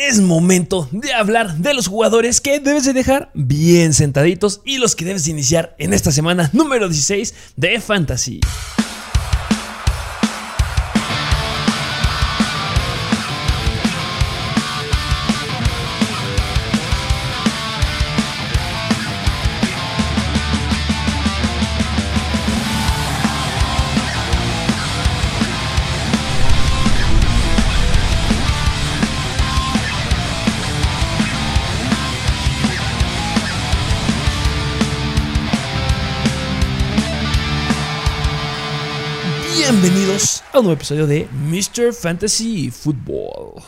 es momento de hablar de los jugadores que debes de dejar bien sentaditos y los que debes de iniciar en esta semana número 16 de Fantasy. A un nuevo episodio de Mr. Fantasy Football.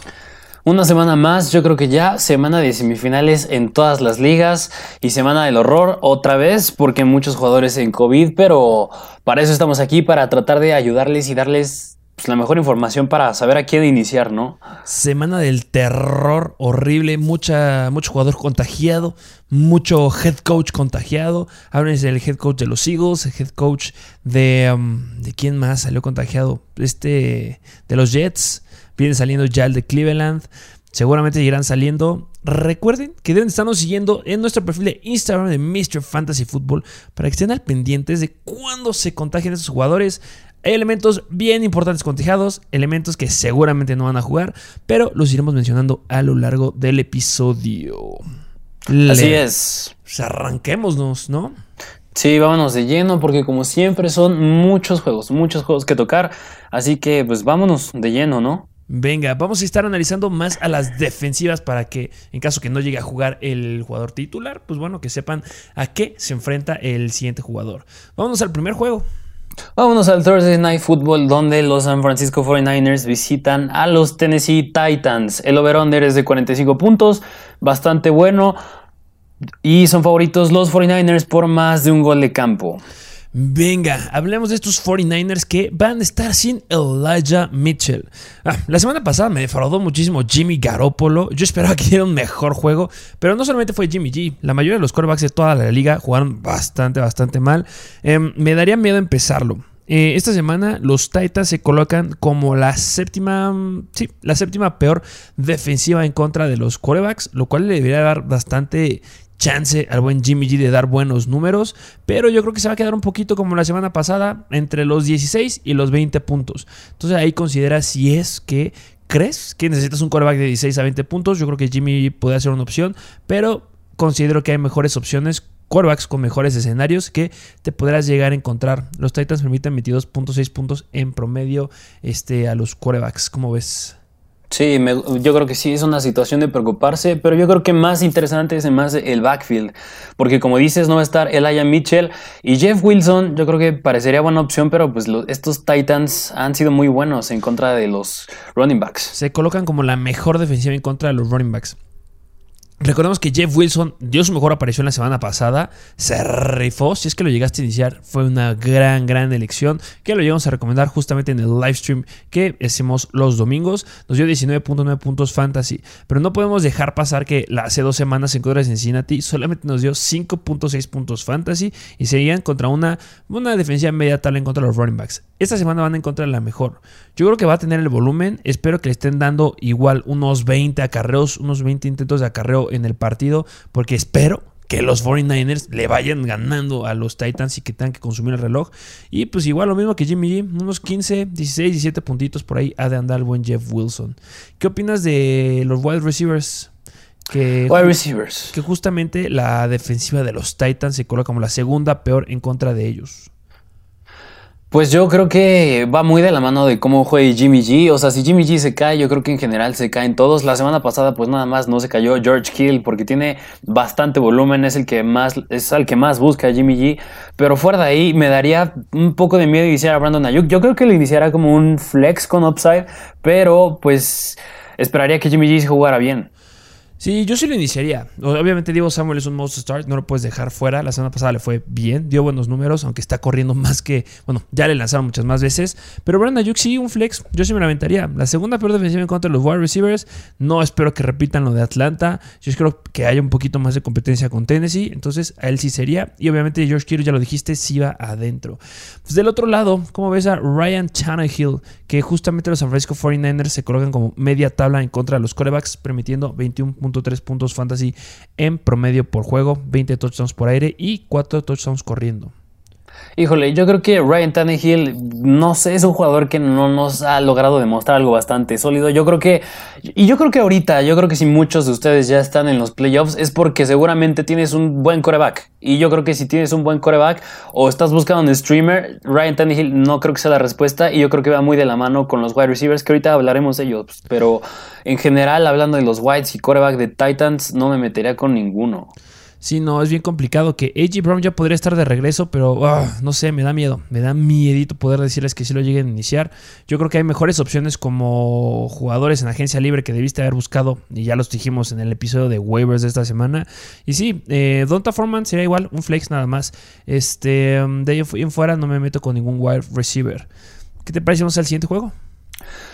Una semana más, yo creo que ya semana de semifinales en todas las ligas y semana del horror otra vez porque muchos jugadores en COVID, pero para eso estamos aquí, para tratar de ayudarles y darles pues, la mejor información para saber a quién iniciar, ¿no? Semana del terror horrible, mucha, mucho jugador contagiado, mucho head coach contagiado. Háblense del head coach de los Eagles, el head coach de. Um, ¿De quién más salió contagiado? Este. De los Jets. Viene saliendo ya el de Cleveland. Seguramente irán saliendo. Recuerden que deben estarnos siguiendo en nuestro perfil de Instagram de Mr. Fantasy Football para que estén al pendientes de cuándo se contagian esos jugadores. Hay elementos bien importantes contagiados, elementos que seguramente no van a jugar, pero los iremos mencionando a lo largo del episodio. Así es. Pues arranquémonos, ¿no? Sí, vámonos de lleno porque como siempre son muchos juegos, muchos juegos que tocar, así que pues vámonos de lleno, ¿no? Venga, vamos a estar analizando más a las defensivas para que en caso que no llegue a jugar el jugador titular, pues bueno, que sepan a qué se enfrenta el siguiente jugador. Vámonos al primer juego. Vámonos al Thursday Night Football donde los San Francisco 49ers visitan a los Tennessee Titans. El over-under es de 45 puntos, bastante bueno. Y son favoritos los 49ers por más de un gol de campo. Venga, hablemos de estos 49ers que van a estar sin Elijah Mitchell. Ah, la semana pasada me defraudó muchísimo Jimmy Garoppolo. Yo esperaba que diera un mejor juego, pero no solamente fue Jimmy G. La mayoría de los quarterbacks de toda la liga jugaron bastante, bastante mal. Em, me daría miedo empezarlo. Eh, esta semana los Titans se colocan como la séptima, sí, la séptima peor defensiva en contra de los quarterbacks, lo cual le debería dar bastante chance al buen Jimmy G de dar buenos números, pero yo creo que se va a quedar un poquito como la semana pasada, entre los 16 y los 20 puntos. Entonces ahí considera si es que crees que necesitas un quarterback de 16 a 20 puntos, yo creo que Jimmy puede ser una opción, pero considero que hay mejores opciones quarterbacks con mejores escenarios que te podrás llegar a encontrar. Los Titans permiten 22.6 puntos en promedio este, a los quarterbacks. ¿Cómo ves? Sí, yo creo que sí es una situación de preocuparse, pero yo creo que más interesante es más el backfield, porque como dices, no va a estar Elijah Mitchell y Jeff Wilson, yo creo que parecería buena opción, pero pues estos Titans han sido muy buenos en contra de los running backs. Se colocan como la mejor defensiva en contra de los running backs. Recordemos que Jeff Wilson dio su mejor aparición la semana pasada, se rifó, si es que lo llegaste a iniciar, fue una gran, gran elección, que lo llegamos a recomendar justamente en el live stream que hacemos los domingos, nos dio 19.9 puntos fantasy, pero no podemos dejar pasar que hace dos semanas en contra de Cincinnati solamente nos dio 5.6 puntos fantasy y seguían contra una, una defensiva media tal en contra de los running backs. Esta semana van a encontrar la mejor. Yo creo que va a tener el volumen, espero que le estén dando igual unos 20 acarreos, unos 20 intentos de acarreo en el partido, porque espero que los 49ers le vayan ganando a los Titans y que tengan que consumir el reloj. Y pues igual lo mismo que Jimmy G, unos 15, 16, 17 puntitos por ahí ha de andar el buen Jeff Wilson. ¿Qué opinas de los wide receivers? Que, wide receivers. Que justamente la defensiva de los Titans se coloca como la segunda peor en contra de ellos. Pues yo creo que va muy de la mano de cómo juegue Jimmy G. O sea, si Jimmy G se cae, yo creo que en general se caen todos. La semana pasada, pues nada más no se cayó George Hill porque tiene bastante volumen, es el que más, es el que más busca Jimmy G. Pero fuera de ahí, me daría un poco de miedo iniciar a Brandon Ayuk. Yo creo que lo iniciará como un flex con upside, pero pues esperaría que Jimmy G se jugara bien. Sí, yo sí lo iniciaría. Obviamente Diego Samuel es un most start, no lo puedes dejar fuera. La semana pasada le fue bien, dio buenos números, aunque está corriendo más que, bueno, ya le lanzaron muchas más veces. Pero Brandon Ayuk sí, un flex, yo sí me lamentaría. La segunda peor defensiva en contra de los wide receivers, no espero que repitan lo de Atlanta. Yo espero que haya un poquito más de competencia con Tennessee, entonces a él sí sería. Y obviamente George Kittle, ya lo dijiste, sí va adentro. Pues del otro lado, ¿cómo ves a Ryan Tannehill? Que justamente los San Francisco 49ers se colocan como media tabla en contra de los corebacks, permitiendo 21 3 puntos fantasy en promedio por juego, 20 touchdowns por aire y 4 touchdowns corriendo. Híjole, yo creo que Ryan Tannehill, no sé, es un jugador que no nos ha logrado demostrar algo bastante sólido. Yo creo que, y yo creo que ahorita, yo creo que si muchos de ustedes ya están en los playoffs, es porque seguramente tienes un buen coreback. Y yo creo que si tienes un buen coreback o estás buscando un streamer, Ryan Tannehill no creo que sea la respuesta. Y yo creo que va muy de la mano con los wide receivers, que ahorita hablaremos de ellos. Pero en general, hablando de los wides y coreback de Titans, no me metería con ninguno. Sí, no, es bien complicado que AJ Brown ya podría estar de regreso, pero ah, no sé, me da miedo. Me da miedito poder decirles que sí lo lleguen a iniciar. Yo creo que hay mejores opciones como jugadores en agencia libre que debiste haber buscado, y ya los dijimos en el episodio de waivers de esta semana. Y sí, eh, Donta Foreman sería igual, un flex nada más. Este, de ahí en fuera no me meto con ningún wide receiver. ¿Qué te parece? Vamos al siguiente juego.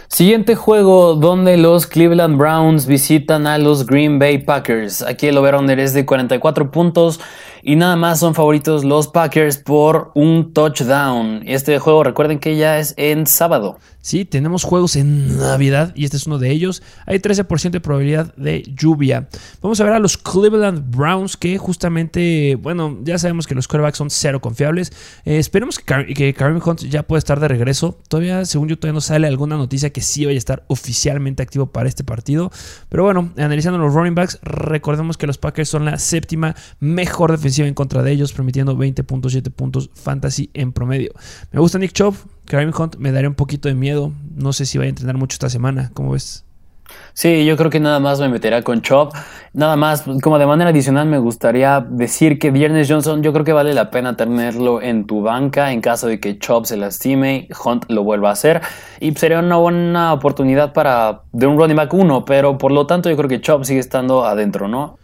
Siguiente juego donde los Cleveland Browns visitan a los Green Bay Packers. Aquí el over-under es de 44 puntos y nada más son favoritos los Packers por un touchdown. Este juego recuerden que ya es en sábado. Sí, tenemos juegos en Navidad y este es uno de ellos. Hay 13% de probabilidad de lluvia. Vamos a ver a los Cleveland Browns que justamente, bueno, ya sabemos que los quarterbacks son cero confiables. Eh, esperemos que, que Kareem Hunt ya pueda estar de regreso. Todavía, según yo, todavía no sale alguna noticia que sí vaya a estar oficialmente activo para este partido. Pero bueno, analizando los running backs, recordemos que los Packers son la séptima mejor defensiva en contra de ellos, permitiendo 20.7 puntos fantasy en promedio. Me gusta Nick Chubb. Kareem Hunt me daría un poquito de miedo. No sé si va a entrenar mucho esta semana. ¿Cómo ves? Sí, yo creo que nada más me meterá con Chop. Nada más, como de manera adicional, me gustaría decir que Viernes Johnson, yo creo que vale la pena tenerlo en tu banca en caso de que Chop se lastime, Hunt lo vuelva a hacer. Y sería una buena oportunidad para de un running back 1, pero por lo tanto, yo creo que Chop sigue estando adentro, ¿no?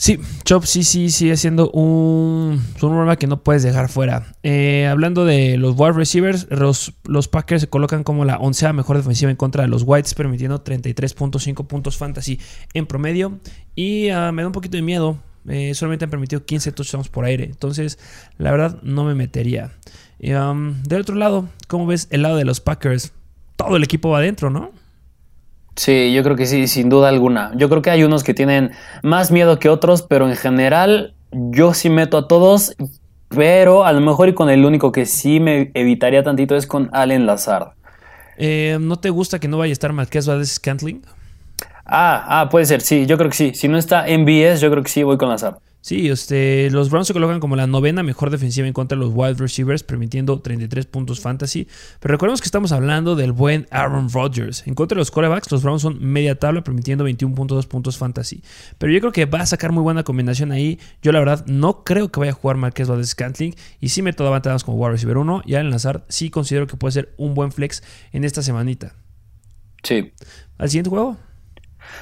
Sí, Chop sí, sí, sigue siendo un, un que no puedes dejar fuera. Eh, hablando de los wide receivers, los, los, Packers se colocan como la onceava mejor defensiva en contra de los Whites, permitiendo 33.5 puntos fantasy en promedio. Y ah, me da un poquito de miedo. Eh, solamente han permitido 15 touchdowns por aire. Entonces, la verdad, no me metería. Um, del otro lado, ¿cómo ves el lado de los Packers? Todo el equipo va adentro, ¿no? Sí, yo creo que sí, sin duda alguna. Yo creo que hay unos que tienen más miedo que otros, pero en general yo sí meto a todos, pero a lo mejor y con el único que sí me evitaría tantito es con Allen Lazard. Eh, ¿No te gusta que no vaya a estar Marqués Valdez Scantling? Ah, ah, puede ser, sí, yo creo que sí. Si no está en BS, yo creo que sí voy con Lazard. Sí, este, los Browns se colocan como la novena mejor defensiva en contra de los wide receivers, permitiendo 33 puntos fantasy. Pero recordemos que estamos hablando del buen Aaron Rodgers. En contra de los quarterbacks, los Browns son media tabla, permitiendo 21.2 puntos fantasy. Pero yo creo que va a sacar muy buena combinación ahí. Yo, la verdad, no creo que vaya a jugar Marqués Valdez Scantling. Y sí meto a como wide receiver 1. Y al enlazar, sí considero que puede ser un buen flex en esta semanita. Sí. ¿Al siguiente juego?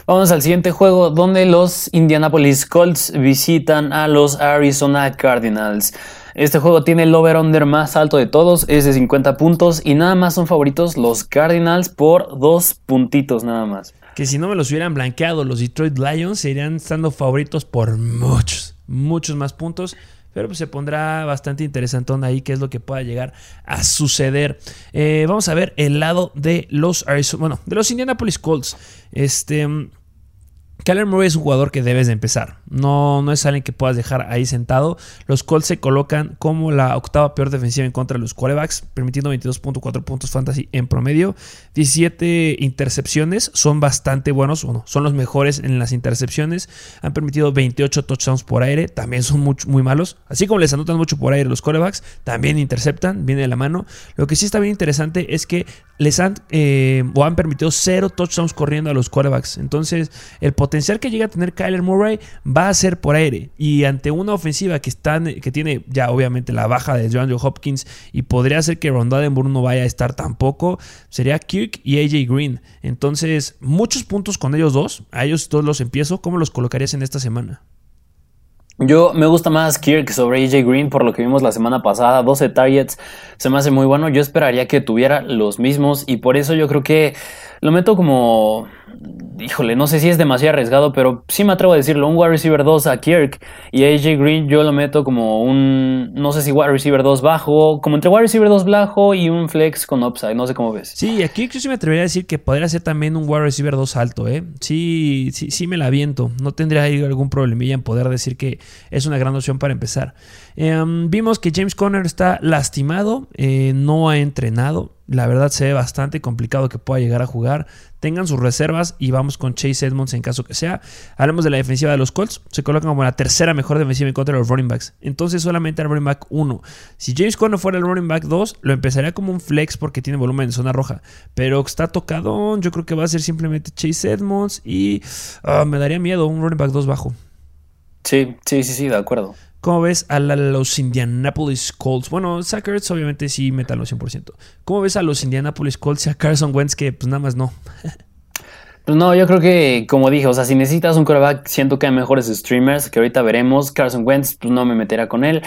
Vamos al siguiente juego donde los Indianapolis Colts visitan a los Arizona Cardinals. Este juego tiene el over-under más alto de todos, es de 50 puntos y nada más son favoritos los Cardinals por dos puntitos nada más. Que si no me los hubieran blanqueado los Detroit Lions serían estando favoritos por muchos, muchos más puntos. Pero pues se pondrá bastante interesantón ahí qué es lo que pueda llegar a suceder. Eh, vamos a ver el lado de los bueno, de los Indianapolis Colts. Este. Kyler Murray es un jugador que debes de empezar. No, no es alguien que puedas dejar ahí sentado. Los Colts se colocan como la octava peor defensiva en contra de los quarterbacks, permitiendo 22.4 puntos fantasy en promedio. 17 intercepciones, son bastante buenos, bueno, son los mejores en las intercepciones. Han permitido 28 touchdowns por aire, también son muy, malos. Así como les anotan mucho por aire los quarterbacks, también interceptan, viene de la mano. Lo que sí está bien interesante es que les han eh, o han permitido cero touchdowns corriendo a los quarterbacks. Entonces, el potencial potencial que llega a tener Kyler Murray va a ser por aire. Y ante una ofensiva que, que tiene ya obviamente la baja de Joe Hopkins y podría ser que Rondadenburg no vaya a estar tampoco, sería Kirk y AJ Green. Entonces, muchos puntos con ellos dos. A ellos todos los empiezo. ¿Cómo los colocarías en esta semana? Yo me gusta más Kirk sobre AJ Green por lo que vimos la semana pasada. 12 targets se me hace muy bueno. Yo esperaría que tuviera los mismos y por eso yo creo que lo meto como híjole, no sé si es demasiado arriesgado, pero sí me atrevo a decirlo, un wide receiver 2 a Kirk y AJ Green yo lo meto como un, no sé si wide receiver 2 bajo, como entre wide receiver 2 bajo y un flex con upside, no sé cómo ves. Sí, a Kirk yo sí me atrevería a decir que podría ser también un wide receiver 2 alto, ¿eh? Sí, sí, sí me la aviento, no tendría ahí algún problemilla en poder decir que es una gran opción para empezar. Em, vimos que James Conner está lastimado, eh, no ha entrenado, la verdad se ve bastante complicado que pueda llegar a jugar. Tengan sus reservas y vamos con Chase Edmonds en caso que sea. Hablemos de la defensiva de los Colts. Se colocan como la tercera mejor defensiva en contra de los running backs. Entonces solamente el running back 1. Si James Conner fuera el running back 2, lo empezaría como un flex porque tiene volumen en zona roja. Pero está tocado. Yo creo que va a ser simplemente Chase Edmonds y ah, me daría miedo un running back 2 bajo. Sí, sí, sí, sí, de acuerdo. ¿Cómo ves a los Indianapolis Colts? Bueno, Sackers obviamente sí metan los 100%. ¿Cómo ves a los Indianapolis Colts y a Carson Wentz que pues nada más no? Pues no, yo creo que, como dije, o sea, si necesitas un quarterback, siento que hay mejores streamers que ahorita veremos. Carson Wentz, pues no me meterá con él.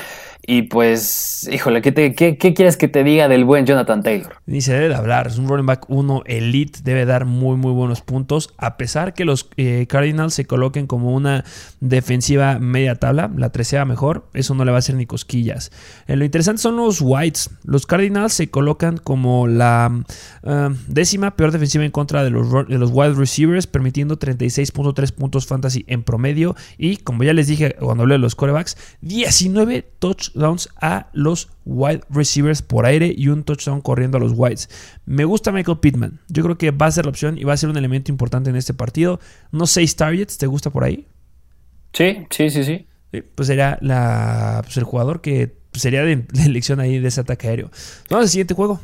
Y pues, híjole, ¿qué, te, qué, quieres que te diga del buen Jonathan Taylor? Ni se debe de hablar, es un running back 1 elite, debe dar muy, muy buenos puntos, a pesar que los eh, Cardinals se coloquen como una defensiva media tabla, la treceava mejor, eso no le va a hacer ni cosquillas. Eh, lo interesante son los Whites, los Cardinals se colocan como la eh, décima peor defensiva en contra de los, de los receivers, permitiendo 36.3 puntos fantasy en promedio y, como ya les dije cuando hablé de los corebacks, 19 touchdowns a los wide receivers por aire y un touchdown corriendo a los wides. Me gusta Michael Pittman. Yo creo que va a ser la opción y va a ser un elemento importante en este partido. No seis targets, ¿te gusta por ahí? Sí, sí, sí, sí. pues sería la, pues el jugador que sería de, de, elección ahí de ese ataque aéreo. Vamos al siguiente juego.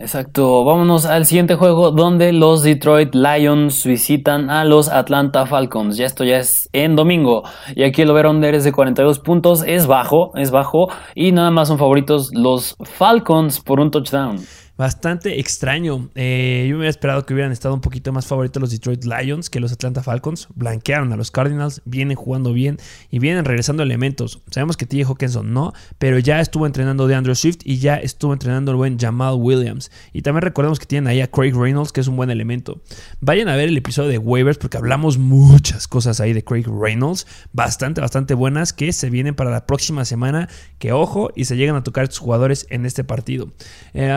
Exacto, vámonos al siguiente juego donde los Detroit Lions visitan a los Atlanta Falcons. Ya esto ya es en domingo. Y aquí el over-under es de 42 puntos, es bajo, es bajo. Y nada más son favoritos los Falcons por un touchdown bastante extraño. Eh, yo me hubiera esperado que hubieran estado un poquito más favoritos los Detroit Lions que los Atlanta Falcons. Blanquearon a los Cardinals, vienen jugando bien y vienen regresando elementos. Sabemos que TJ Hawkinson no, pero ya estuvo entrenando de Andrew Swift y ya estuvo entrenando el buen Jamal Williams. Y también recordemos que tienen ahí a Craig Reynolds, que es un buen elemento. Vayan a ver el episodio de waivers porque hablamos muchas cosas ahí de Craig Reynolds, bastante, bastante buenas que se vienen para la próxima semana. Que ojo y se llegan a tocar estos jugadores en este partido. Eh,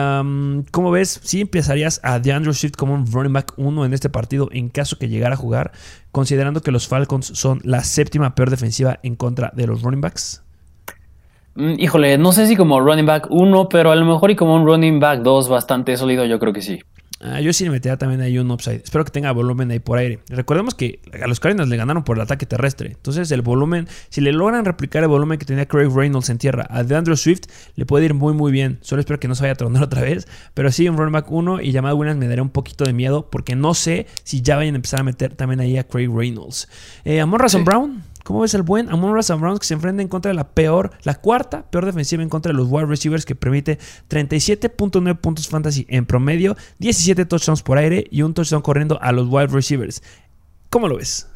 ¿Cómo ves? Si empezarías a DeAndre Swift como un running back 1 en este partido en caso que llegara a jugar, considerando que los Falcons son la séptima peor defensiva en contra de los running backs? Mm, híjole, no sé si como running back 1, pero a lo mejor y como un running back 2 bastante sólido, yo creo que sí. Ah, yo sí le metería también ahí un upside. Espero que tenga volumen ahí por aire. Recordemos que a los Cardinals le ganaron por el ataque terrestre. Entonces, el volumen, si le logran replicar el volumen que tenía Craig Reynolds en tierra a DeAndre Swift, le puede ir muy, muy bien. Solo espero que no se vaya a tronar otra vez. Pero sí, un running back 1 y llamado Williams me daría un poquito de miedo porque no sé si ya vayan a empezar a meter también ahí a Craig Reynolds. Eh, Amon Brown. ¿Cómo ves el buen Amon Ross Browns que se enfrenta en contra de la peor, la cuarta peor defensiva en contra de los wide receivers que permite 37.9 puntos fantasy en promedio, 17 touchdowns por aire y un touchdown corriendo a los wide receivers? ¿Cómo lo ves?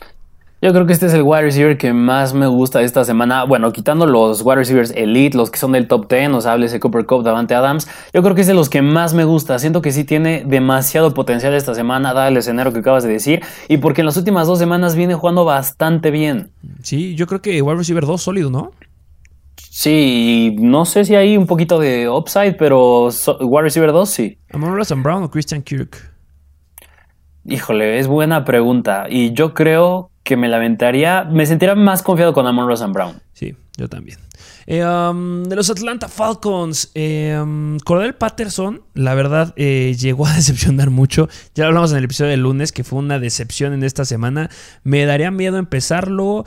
Yo creo que este es el wide receiver que más me gusta esta semana. Bueno, quitando los wide receivers elite, los que son del top 10, o sea, de Cooper Cup, Davante Adams, yo creo que es de los que más me gusta. Siento que sí tiene demasiado potencial esta semana, dado el escenario que acabas de decir, y porque en las últimas dos semanas viene jugando bastante bien. Sí, yo creo que wide receiver 2 sólido, ¿no? Sí, no sé si hay un poquito de upside, pero wide receiver 2 sí. ¿Amon Brown o Christian Kirk? Híjole, es buena pregunta. Y yo creo que me lamentaría, me sentiría más confiado con Amon Ross Brown. Sí, yo también. Eh, um, de los Atlanta Falcons, eh, um, Cordell Patterson, la verdad, eh, llegó a decepcionar mucho. Ya lo hablamos en el episodio del lunes, que fue una decepción en esta semana. Me daría miedo empezarlo.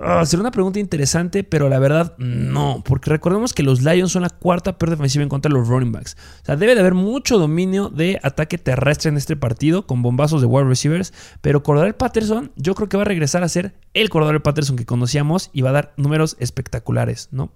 Ah, sería una pregunta interesante, pero la verdad, no. Porque recordemos que los Lions son la cuarta peor defensiva en contra de los running backs. O sea, debe de haber mucho dominio de ataque terrestre en este partido, con bombazos de wide receivers. Pero Cordell Patterson, yo creo que va a regresar a ser el Cordell Patterson que conocíamos y va a dar números espectaculares, ¿no?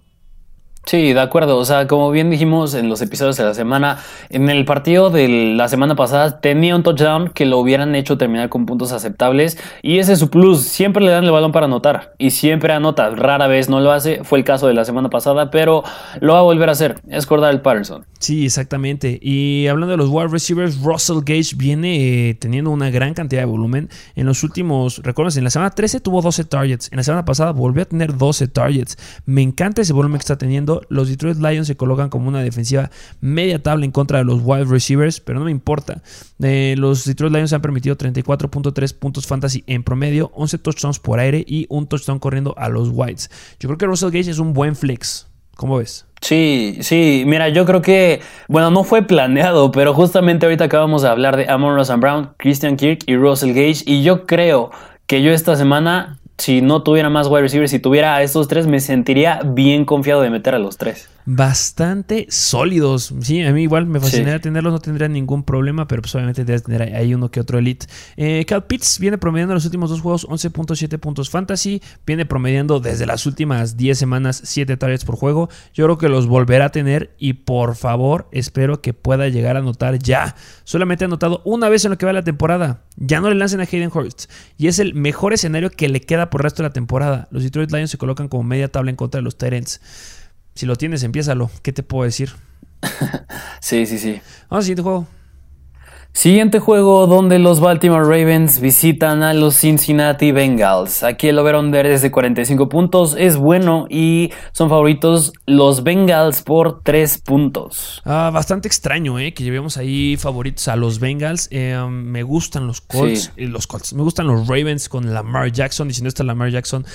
Sí, de acuerdo. O sea, como bien dijimos en los episodios de la semana, en el partido de la semana pasada tenía un touchdown que lo hubieran hecho terminar con puntos aceptables y ese es su plus. Siempre le dan el balón para anotar y siempre anota. Rara vez no lo hace. Fue el caso de la semana pasada, pero lo va a volver a hacer. Es el Patterson. Sí, exactamente. Y hablando de los wide receivers, Russell Gage viene eh, teniendo una gran cantidad de volumen. En los últimos, recuerden, en la semana 13 tuvo 12 targets. En la semana pasada volvió a tener 12 targets. Me encanta ese volumen que está teniendo los Detroit Lions se colocan como una defensiva media tabla en contra de los wide receivers, pero no me importa. Eh, los Detroit Lions han permitido 34.3 puntos fantasy en promedio, 11 touchdowns por aire y un touchdown corriendo a los Whites. Yo creo que Russell Gage es un buen flex. ¿Cómo ves? Sí, sí, mira, yo creo que, bueno, no fue planeado, pero justamente ahorita acabamos de hablar de Amon Ross Brown, Christian Kirk y Russell Gage, y yo creo que yo esta semana si no tuviera más wide receivers, si tuviera a estos tres, me sentiría bien confiado de meter a los tres bastante sólidos. Sí, a mí igual me fascinaría tenerlos, no tendría ningún problema, pero pues obviamente debes tener ahí uno que otro elite. Eh, Cal Pitts viene promediando los últimos dos juegos 11.7 puntos fantasy, viene promediando desde las últimas 10 semanas 7 targets por juego. Yo creo que los volverá a tener y por favor espero que pueda llegar a anotar ya. Solamente ha anotado una vez en lo que va la temporada. Ya no le lancen a Hayden Hurst y es el mejor escenario que le queda por el resto de la temporada. Los Detroit Lions se colocan como media tabla en contra de los Tyrants. Si lo tienes, empiézalo. ¿Qué te puedo decir? sí, sí, sí. Vamos al siguiente juego. Siguiente juego donde los Baltimore Ravens visitan a los Cincinnati Bengals. Aquí el over-under es de 45 puntos, es bueno y son favoritos los Bengals por 3 puntos. Ah, bastante extraño, ¿eh? Que llevemos ahí favoritos a los Bengals. Eh, me gustan los Colts, eh, los Colts. Me gustan los Ravens con Lamar Jackson. Y si no está Lamar Jackson,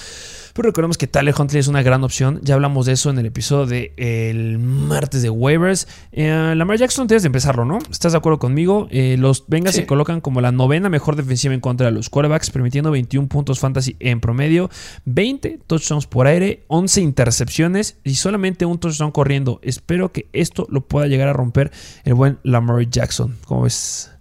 pero recordemos que Tyler Huntley es una gran opción. Ya hablamos de eso en el episodio del el martes de waivers. Eh, Lamar Jackson tienes de empezarlo, ¿no? ¿Estás de acuerdo conmigo? Eh, los Bengals se colocan como la novena mejor defensiva en contra de los quarterbacks, permitiendo 21 puntos fantasy en promedio, 20 touchdowns por aire, 11 intercepciones y solamente un touchdown corriendo. Espero que esto lo pueda llegar a romper el buen Lamar Jackson. ¿Cómo ves?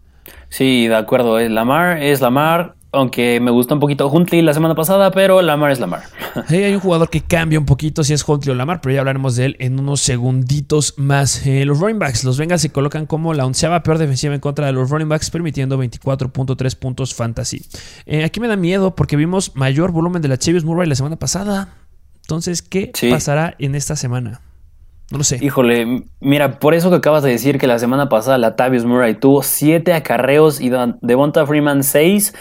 Sí, de acuerdo. Eh, Lamar es Lamar. Aunque me gusta un poquito Huntley la semana pasada, pero Lamar es Lamar. hay un jugador que cambia un poquito si es Huntley o Lamar, pero ya hablaremos de él en unos segunditos más. Eh, los running backs, los Bengals se colocan como la onceava peor defensiva en contra de los running backs, permitiendo 24.3 puntos fantasy. Eh, aquí me da miedo porque vimos mayor volumen de la Chavis Murray la semana pasada. Entonces, ¿qué pasará en esta semana? No lo sé. Híjole, mira, por eso que acabas de decir que la semana pasada la Tavius Murray tuvo 7 acarreos y Devonta Freeman 6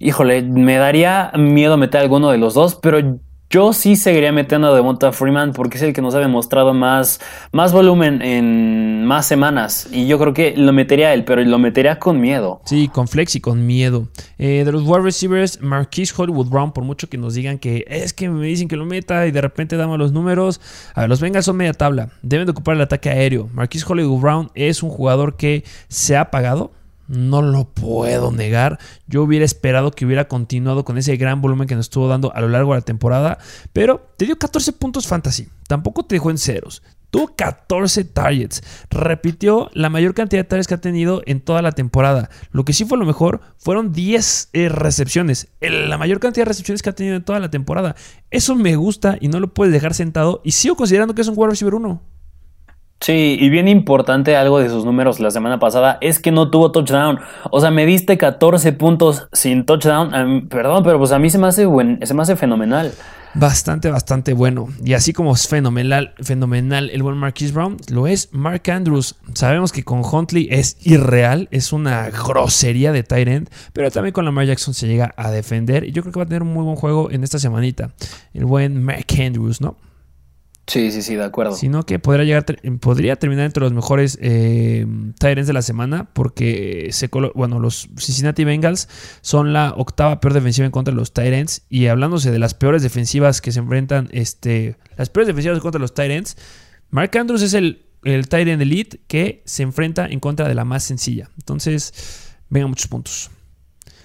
híjole, me daría miedo meter alguno de los dos, pero yo sí seguiría metiendo a Devonta Freeman porque es el que nos ha demostrado más, más volumen en más semanas. Y yo creo que lo metería él, pero lo metería con miedo. Sí, con flex y con miedo. Eh, de los wide receivers, Marquise Hollywood Brown, por mucho que nos digan que es que me dicen que lo meta y de repente damos los números. A ver, los Bengals son media tabla. Deben de ocupar el ataque aéreo. Marquise Hollywood Brown es un jugador que se ha pagado no lo puedo negar. Yo hubiera esperado que hubiera continuado con ese gran volumen que nos estuvo dando a lo largo de la temporada. Pero te dio 14 puntos fantasy. Tampoco te dejó en ceros. Tuvo 14 targets. Repitió la mayor cantidad de targets que ha tenido en toda la temporada. Lo que sí fue lo mejor fueron 10 eh, recepciones. La mayor cantidad de recepciones que ha tenido en toda la temporada. Eso me gusta y no lo puedes dejar sentado. Y sigo considerando que es un wide receiver 1. Sí, y bien importante algo de sus números la semana pasada es que no tuvo touchdown. O sea, me diste 14 puntos sin touchdown. perdón, pero pues a mí se me hace buen, se me hace fenomenal. Bastante, bastante bueno. Y así como es fenomenal, fenomenal el buen Marquis Brown, lo es Mark Andrews. Sabemos que con Huntley es irreal, es una grosería de tight end, pero también con Lamar Jackson se llega a defender. Y yo creo que va a tener un muy buen juego en esta semanita. El buen Mark Andrews, ¿no? Sí, sí, sí, de acuerdo. Sino que podría, llegar, podría terminar entre los mejores eh, Tyrants de la semana, porque se bueno, los Cincinnati Bengals son la octava peor defensiva en contra de los Tyrants. Y hablándose de las peores defensivas que se enfrentan, este, las peores defensivas en contra de los Tyrants, Mark Andrews es el, el Tyrant Elite que se enfrenta en contra de la más sencilla. Entonces, vengan muchos puntos.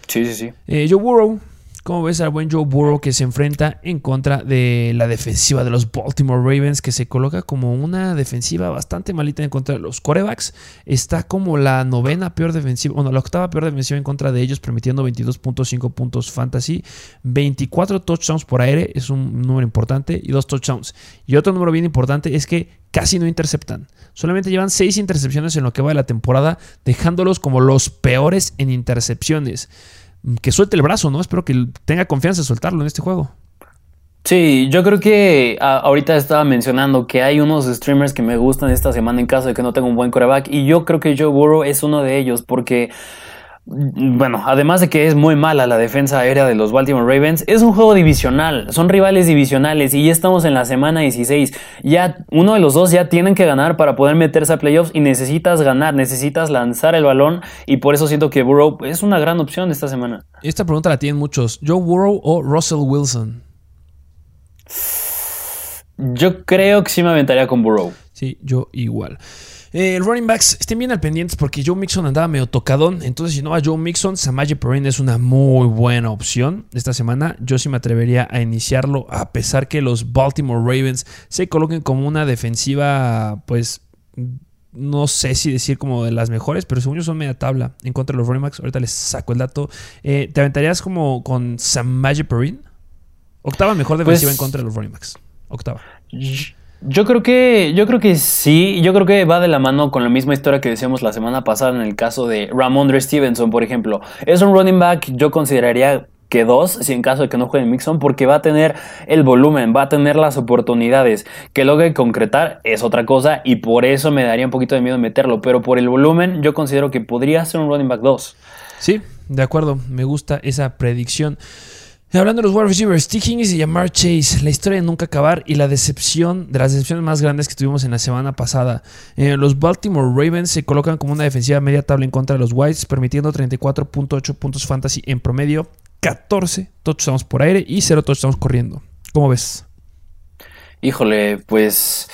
Sí, sí, sí. Eh, Joe Burrow ¿Cómo ves al buen Joe Burrow que se enfrenta en contra de la defensiva de los Baltimore Ravens, que se coloca como una defensiva bastante malita en contra de los corebacks? Está como la novena peor defensiva, bueno, la octava peor defensiva en contra de ellos, permitiendo 22.5 puntos fantasy, 24 touchdowns por aire, es un número importante, y dos touchdowns. Y otro número bien importante es que casi no interceptan. Solamente llevan 6 intercepciones en lo que va de la temporada, dejándolos como los peores en intercepciones que suelte el brazo, ¿no? Espero que tenga confianza de soltarlo en este juego. Sí, yo creo que ahorita estaba mencionando que hay unos streamers que me gustan esta semana en caso de que no tenga un buen coreback y yo creo que Joe Burrow es uno de ellos porque bueno, además de que es muy mala la defensa aérea de los Baltimore Ravens, es un juego divisional, son rivales divisionales y ya estamos en la semana 16. Ya uno de los dos ya tienen que ganar para poder meterse a playoffs y necesitas ganar, necesitas lanzar el balón y por eso siento que Burrow es una gran opción esta semana. Esta pregunta la tienen muchos, Joe Burrow o Russell Wilson. Yo creo que sí me aventaría con Burrow. Sí, yo igual. Eh, el running backs, estén bien al pendientes porque Joe Mixon andaba medio tocadón. Entonces, si no va Joe Mixon, Samaje Perrin es una muy buena opción esta semana. Yo sí me atrevería a iniciarlo, a pesar que los Baltimore Ravens se coloquen como una defensiva, pues no sé si decir como de las mejores, pero según yo son media tabla en contra de los running backs. Ahorita les saco el dato. Eh, ¿Te aventarías como con Samaje Perrin? Octava mejor defensiva pues en contra de los running backs. Octava. Yo creo que, yo creo que sí, yo creo que va de la mano con la misma historia que decíamos la semana pasada en el caso de Ramondre Stevenson, por ejemplo. Es un running back, yo consideraría que dos, si en caso de que no juegue Mixon, porque va a tener el volumen, va a tener las oportunidades. Que logre concretar es otra cosa y por eso me daría un poquito de miedo meterlo, pero por el volumen yo considero que podría ser un running back 2. Sí, de acuerdo, me gusta esa predicción. Hablando de los wide receivers, T. Higgins y Jamar Chase, la historia de nunca acabar y la decepción, de las decepciones más grandes que tuvimos en la semana pasada. Eh, los Baltimore Ravens se colocan como una defensiva media tabla en contra de los Whites, permitiendo 34.8 puntos fantasy en promedio, 14 touchdowns por aire y 0 touchdowns corriendo. ¿Cómo ves? Híjole, pues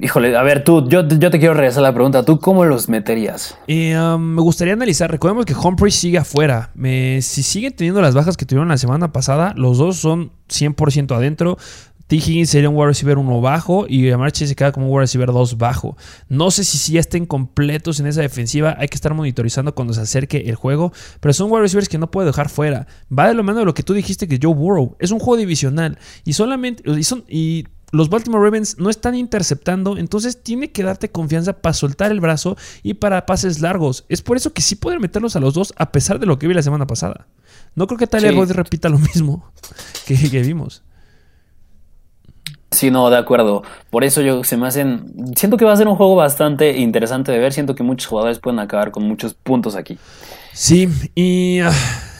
Híjole, a ver, tú, yo, te quiero regresar la pregunta. ¿Tú cómo los meterías? Um, me gustaría analizar. Recordemos que Humphrey sigue afuera. si siguen teniendo las bajas que tuvieron la semana pasada, los dos son 100% adentro. T. Higgins sería un wide receiver 1 bajo y Amarche se queda como un wide receiver 2 bajo. No sé si ya estén completos en esa defensiva. Hay que estar monitorizando cuando se acerque el juego. Pero son wide receivers que no puede dejar fuera. Va de lo menos de lo que tú dijiste que Joe Burrow. Es un juego divisional. Y solamente. Y, son, y los Baltimore Ravens no están interceptando, entonces tiene que darte confianza para soltar el brazo y para pases largos. Es por eso que sí pueden meterlos a los dos a pesar de lo que vi la semana pasada. No creo que Tyler sí. repita lo mismo que, vimos. Sí, no, de acuerdo. Por eso yo se me hacen. Siento que va a ser un juego bastante interesante de ver. Siento que muchos jugadores pueden acabar con muchos puntos aquí. Sí, y. Ah,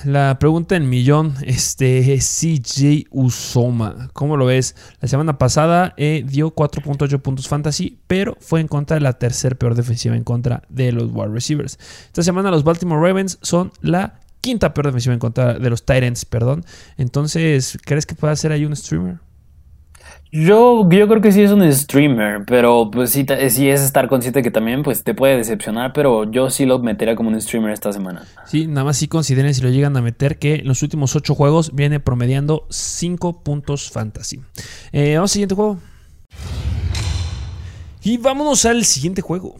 la pregunta en millón, este CJ Usoma, ¿cómo lo ves? La semana pasada eh, dio 4.8 puntos fantasy, pero fue en contra de la tercer peor defensiva en contra de los wide receivers. Esta semana los Baltimore Ravens son la quinta peor defensiva en contra de los Titans, perdón. Entonces, ¿crees que pueda ser ahí un streamer? Yo, yo creo que sí es un streamer, pero pues sí, sí, es estar consciente que también pues te puede decepcionar, pero yo sí lo metería como un streamer esta semana. Sí, nada más sí consideren si lo llegan a meter que en los últimos 8 juegos viene promediando 5 puntos fantasy. Eh, vamos al siguiente juego. Y vámonos al siguiente juego.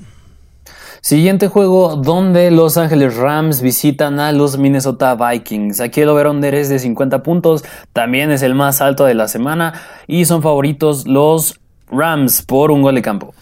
Siguiente juego donde Los Ángeles Rams visitan a los Minnesota Vikings. Aquí el over-under es de 50 puntos, también es el más alto de la semana y son favoritos los Rams por un gol de campo.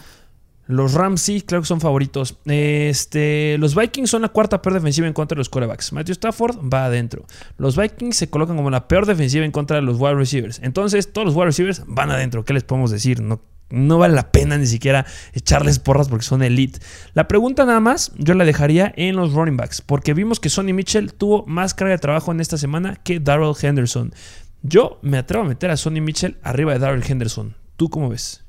Los Rams sí, claro que son favoritos. Este, los Vikings son la cuarta peor defensiva en contra de los corebacks. Matthew Stafford va adentro. Los Vikings se colocan como la peor defensiva en contra de los wide receivers. Entonces, todos los wide receivers van adentro. ¿Qué les podemos decir? No no vale la pena ni siquiera echarles porras porque son elite. La pregunta nada más yo la dejaría en los running backs, porque vimos que Sonny Mitchell tuvo más carga de trabajo en esta semana que Darrell Henderson. Yo me atrevo a meter a Sonny Mitchell arriba de Darrell Henderson. ¿Tú cómo ves?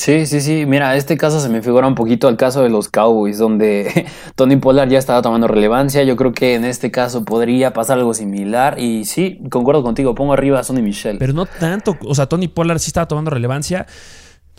Sí, sí, sí. Mira, este caso se me figura un poquito al caso de los Cowboys, donde Tony Pollard ya estaba tomando relevancia. Yo creo que en este caso podría pasar algo similar. Y sí, concuerdo contigo, pongo arriba a Sonny Michel. Pero no tanto. O sea, Tony Pollard sí estaba tomando relevancia.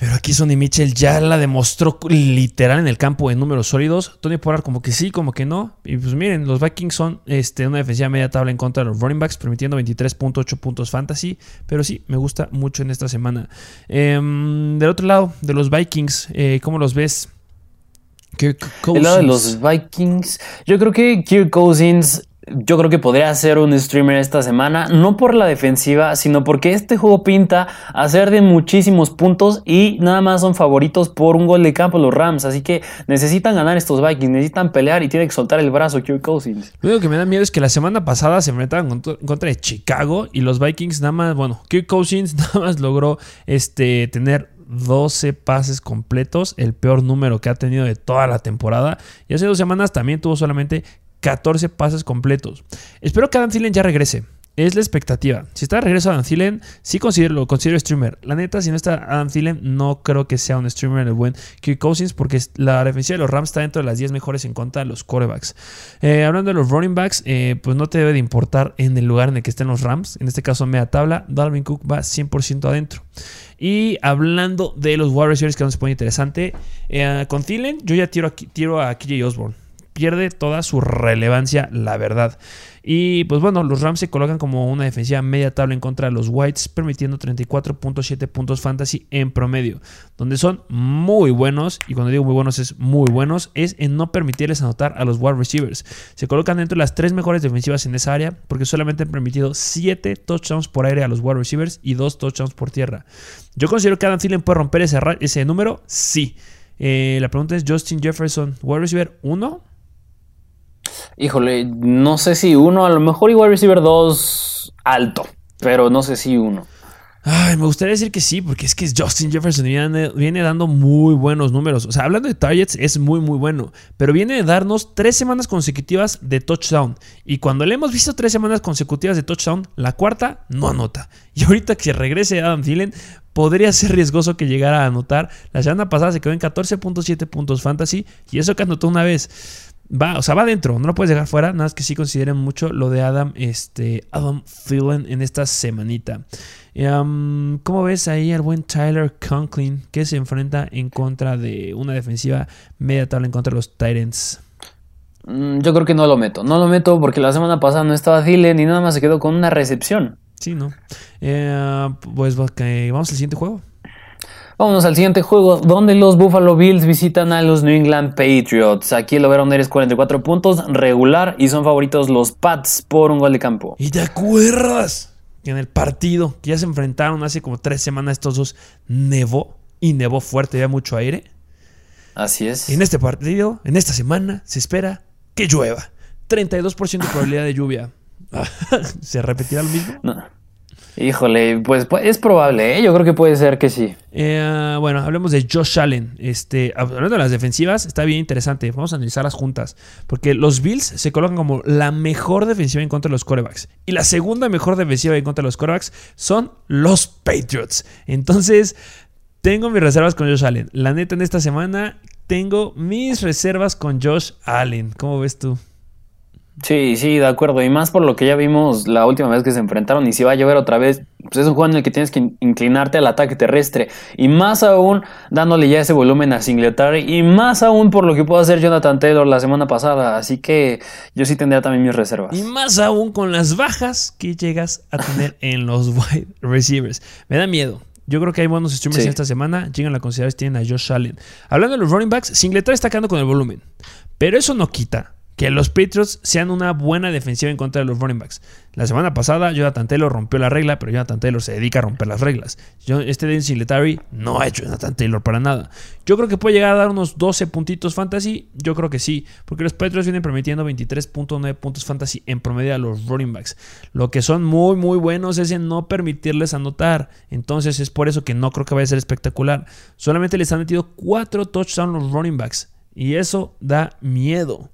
Pero aquí Sonny Mitchell ya la demostró literal en el campo en números sólidos. Tony Pollard como que sí, como que no. Y pues miren, los Vikings son este, una defensiva media tabla en contra de los running backs, permitiendo 23.8 puntos fantasy. Pero sí, me gusta mucho en esta semana. Em, del otro lado, de los Vikings, eh, ¿cómo los ves? Kirk El lado de los Vikings, yo creo que Kirk Cousins yo creo que podría ser un streamer esta semana, no por la defensiva, sino porque este juego pinta a ser de muchísimos puntos y nada más son favoritos por un gol de campo los Rams, así que necesitan ganar estos Vikings, necesitan pelear y tiene que soltar el brazo Kirk Cousins. Lo único que me da miedo es que la semana pasada se enfrentaron contra de Chicago y los Vikings nada más, bueno, Kirk Cousins nada más logró este, tener 12 pases completos, el peor número que ha tenido de toda la temporada. Y hace dos semanas también tuvo solamente 14 pases completos. Espero que Adam Thielen ya regrese. Es la expectativa. Si está de regreso Adam Thielen, sí considero, considero streamer. La neta, si no está Adam Thielen, no creo que sea un streamer el buen Kirk Cousins, porque la defensiva de los Rams está dentro de las 10 mejores en contra de los quarterbacks. Eh, hablando de los running backs, eh, pues no te debe de importar en el lugar en el que estén los Rams. En este caso, media tabla. Dalvin Cook va 100% adentro. Y hablando de los wide receivers, que no se pone interesante, eh, con Thielen, yo ya tiro, tiro a KJ Osborne pierde toda su relevancia, la verdad. Y pues bueno, los Rams se colocan como una defensiva media tabla en contra de los Whites, permitiendo 34.7 puntos fantasy en promedio, donde son muy buenos, y cuando digo muy buenos es muy buenos, es en no permitirles anotar a los wide receivers. Se colocan dentro de las tres mejores defensivas en esa área, porque solamente han permitido 7 touchdowns por aire a los wide receivers y 2 touchdowns por tierra. Yo considero que Adam Thielen puede romper ese, ese número, sí. Eh, la pregunta es Justin Jefferson, wide receiver 1 Híjole, no sé si uno, a lo mejor igual receiver dos alto, pero no sé si uno. Ay, me gustaría decir que sí, porque es que Justin Jefferson viene, dando muy buenos números. O sea, hablando de targets, es muy, muy bueno. Pero viene de darnos tres semanas consecutivas de touchdown. Y cuando le hemos visto tres semanas consecutivas de touchdown, la cuarta no anota. Y ahorita que regrese Adam Thielen, podría ser riesgoso que llegara a anotar. La semana pasada se quedó en 14.7 puntos fantasy. Y eso que anotó una vez va, o sea, va adentro, no lo puedes dejar fuera, nada más que sí consideren mucho lo de Adam, este, Adam Thielen en esta semanita. ¿Cómo ves ahí al buen Tyler Conklin que se enfrenta en contra de una defensiva media tabla en contra de los Titans? Mm, yo creo que no lo meto, no lo meto porque la semana pasada no estaba Thielen y nada más se quedó con una recepción. Sí, ¿no? Eh, pues vamos al siguiente juego. Vámonos al siguiente juego, donde los Buffalo Bills visitan a los New England Patriots. Aquí el over es 44 puntos, regular, y son favoritos los Pats por un gol de campo. ¿Y te acuerdas que en el partido que ya se enfrentaron hace como tres semanas estos dos nevó? Y nevó fuerte, había mucho aire. Así es. Y en este partido, en esta semana, se espera que llueva. 32% de probabilidad de lluvia. ¿Se repetirá lo mismo? No. Híjole, pues, pues, es probable, ¿eh? yo creo que puede ser que sí. Eh, bueno, hablemos de Josh Allen. Este, hablando de las defensivas, está bien interesante. Vamos a analizarlas juntas. Porque los Bills se colocan como la mejor defensiva en contra de los corebacks. Y la segunda mejor defensiva en contra de los corebacks son los Patriots. Entonces, tengo mis reservas con Josh Allen. La neta, en esta semana tengo mis reservas con Josh Allen. ¿Cómo ves tú? Sí, sí, de acuerdo. Y más por lo que ya vimos la última vez que se enfrentaron y si va a llover otra vez, pues es un juego en el que tienes que inclinarte al ataque terrestre. Y más aún dándole ya ese volumen a Singletary. Y más aún por lo que pudo hacer Jonathan Taylor la semana pasada. Así que yo sí tendría también mis reservas. Y más aún con las bajas que llegas a tener en los wide receivers. Me da miedo. Yo creo que hay buenos streamers esta semana. Llegan a considerar si tienen a Josh Allen. Hablando de los running backs, Singletary está quedando con el volumen. Pero eso no quita que los Patriots sean una buena defensiva en contra de los running backs. La semana pasada Jonathan Taylor rompió la regla, pero Jonathan Taylor se dedica a romper las reglas. Yo, este Devin Singletary no ha hecho Jonathan Taylor para nada. Yo creo que puede llegar a dar unos 12 puntitos fantasy. Yo creo que sí, porque los Patriots vienen permitiendo 23.9 puntos fantasy en promedio a los running backs. Lo que son muy, muy buenos es en no permitirles anotar. Entonces es por eso que no creo que vaya a ser espectacular. Solamente les han metido 4 touchdowns los running backs. Y eso da miedo.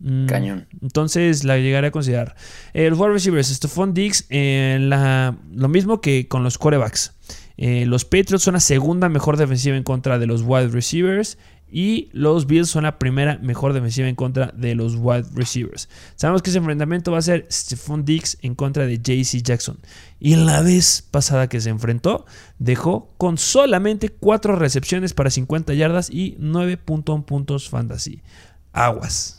Mm, Cañón. Entonces la llegaré a considerar. Eh, los wide receivers, Stephon Diggs, eh, lo mismo que con los corebacks. Eh, los Patriots son la segunda mejor defensiva en contra de los wide receivers. Y los Bills son la primera mejor defensiva en contra de los wide receivers. Sabemos que ese enfrentamiento va a ser Stephon Diggs en contra de JC Jackson. Y en la vez pasada que se enfrentó, dejó con solamente 4 recepciones para 50 yardas y 9.1 puntos fantasy. Aguas.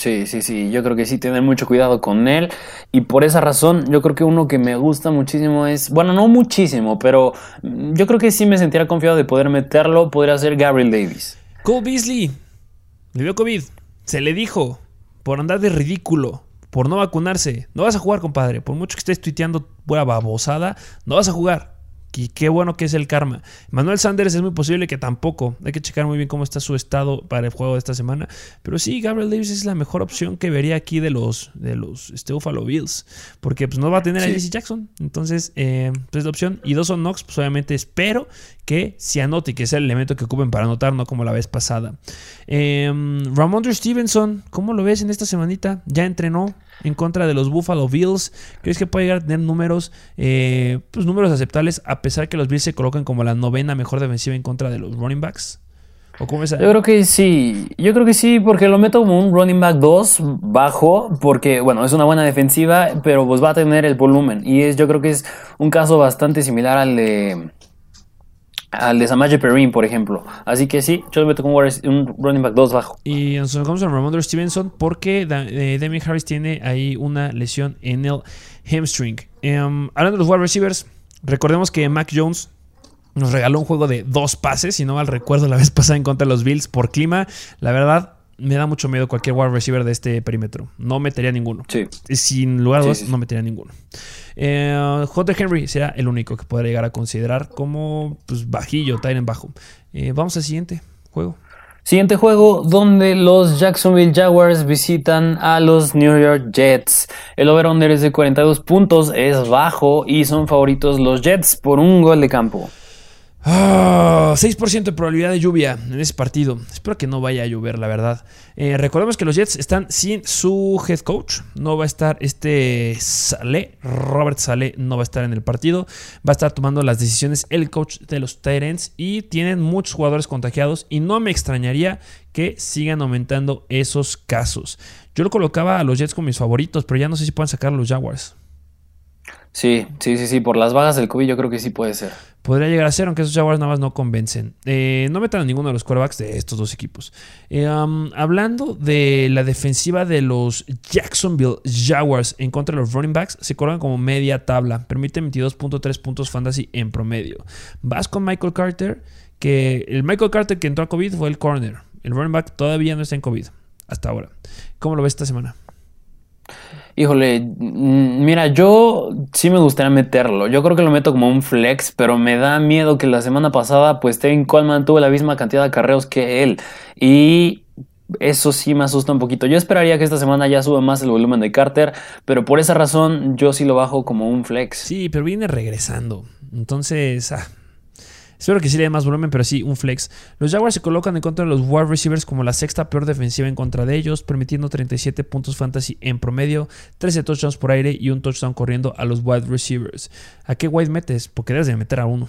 Sí, sí, sí, yo creo que sí, tener mucho cuidado con él. Y por esa razón, yo creo que uno que me gusta muchísimo es, bueno, no muchísimo, pero yo creo que sí me sentiría confiado de poder meterlo, podría ser Gabriel Davis. Cole Beasley, le dio COVID, se le dijo, por andar de ridículo, por no vacunarse, no vas a jugar, compadre. Por mucho que estés tuiteando buena babosada, no vas a jugar. Y qué bueno que es el karma. Manuel Sanders es muy posible que tampoco. Hay que checar muy bien cómo está su estado para el juego de esta semana. Pero sí, Gabriel Davis es la mejor opción que vería aquí de los, de los este, Buffalo Bills. Porque pues, no va a tener a Jesse Jackson. Entonces, eh, pues, es la opción. Y Dawson Knox, pues obviamente espero que se anote y que sea el elemento que ocupen para anotar, no como la vez pasada. Eh, Ramondre Stevenson, ¿cómo lo ves en esta semanita? Ya entrenó en contra de los Buffalo Bills. ¿Crees que puede llegar a tener números, eh, pues números aceptables a pesar que los Bills se colocan como la novena mejor defensiva en contra de los running backs? ¿O cómo es? Yo creo que sí, yo creo que sí, porque lo meto como un running back 2 bajo, porque bueno, es una buena defensiva, pero pues va a tener el volumen. Y es, yo creo que es un caso bastante similar al de al de Samaje Perrin, por ejemplo. Así que sí, yo lo meto como un running back 2 bajo. Y nos vamos a Ramondre Stevenson porque eh, Demi Harris tiene ahí una lesión en el hamstring. Um, hablando de los wide receivers, recordemos que Mac Jones nos regaló un juego de dos pases, si no mal recuerdo la vez pasada en contra de los Bills por clima. La verdad, me da mucho miedo cualquier wide receiver de este perímetro. No metería ninguno. Sí. Sin lugar a dudas, no metería ninguno. Eh, J. Henry será el único que podrá llegar a considerar como pues, bajillo, Tyrant bajo. Eh, vamos al siguiente juego. Siguiente juego donde los Jacksonville Jaguars visitan a los New York Jets. El over-under es de 42 puntos, es bajo y son favoritos los Jets por un gol de campo. 6% ah, de probabilidad de lluvia en ese partido. Espero que no vaya a llover, la verdad. Eh, recordemos que los Jets están sin su head coach. No va a estar este Saleh, Robert Saleh no va a estar en el partido. Va a estar tomando las decisiones el coach de los Titans y tienen muchos jugadores contagiados y no me extrañaría que sigan aumentando esos casos. Yo lo colocaba a los Jets como mis favoritos, pero ya no sé si pueden sacar a los Jaguars. Sí, sí, sí, sí. Por las bajas del COVID yo creo que sí puede ser. Podría llegar a ser, aunque esos Jaguars nada más no convencen. Eh, no metan a ninguno de los quarterbacks de estos dos equipos. Eh, hablando de la defensiva de los Jacksonville Jaguars en contra de los running backs, se colocan como media tabla. Permite 22.3 puntos fantasy en promedio. Vas con Michael Carter, que el Michael Carter que entró a COVID fue el corner. El running back todavía no está en COVID hasta ahora. ¿Cómo lo ves esta semana? Híjole, mm, mira, yo sí me gustaría meterlo. Yo creo que lo meto como un flex, pero me da miedo que la semana pasada, pues Tevin Coleman tuvo la misma cantidad de carreos que él. Y eso sí me asusta un poquito. Yo esperaría que esta semana ya suba más el volumen de Carter, pero por esa razón yo sí lo bajo como un flex. Sí, pero viene regresando. Entonces, ah, Espero que sí le dé más volumen, pero sí, un flex. Los Jaguars se colocan en contra de los wide receivers como la sexta peor defensiva en contra de ellos, permitiendo 37 puntos fantasy en promedio, 13 touchdowns por aire y un touchdown corriendo a los wide receivers. ¿A qué wide metes? Porque debes de meter a uno.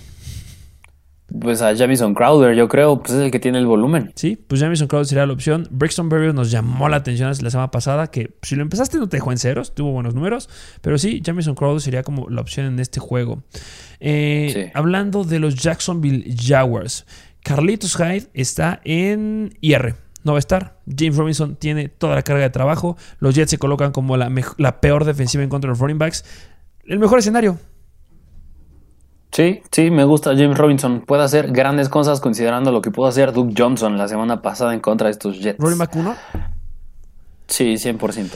Pues a Jamison Crowder, yo creo, pues es el que tiene el volumen. Sí, pues Jamison Crowder sería la opción. Brixton Berry nos llamó la atención la semana pasada, que si lo empezaste no te dejó en ceros, tuvo buenos números, pero sí, Jamison Crowder sería como la opción en este juego. Eh, hablando de los Jacksonville Jaguars, Carlitos Hyde está en IR. No va a estar. James Robinson tiene toda la carga de trabajo. Los Jets se colocan como la, la peor defensiva en contra de los running backs. El mejor escenario, Sí, sí, me gusta James Robinson. Puede hacer grandes cosas considerando lo que pudo hacer Duke Johnson la semana pasada en contra de estos Jets. ¿Rory McCuno? Sí, 100%.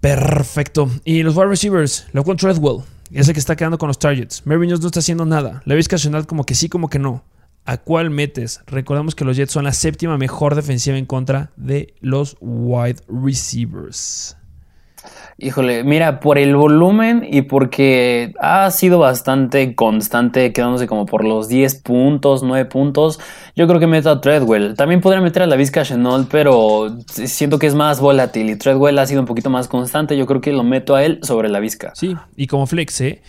Perfecto. Y los wide receivers, Logan Treadwell, es el que está quedando con los targets. Mary no está haciendo nada. La Nacional como que sí, como que no. ¿A cuál metes? Recordemos que los Jets son la séptima mejor defensiva en contra de los wide receivers. Híjole, mira, por el volumen y porque ha sido bastante constante, quedándose como por los 10 puntos, 9 puntos, yo creo que meto a Treadwell. También podría meter a la Vizca Chenol, pero siento que es más volátil y Treadwell ha sido un poquito más constante. Yo creo que lo meto a él sobre la Vizca. Sí, y como flex, ¿eh?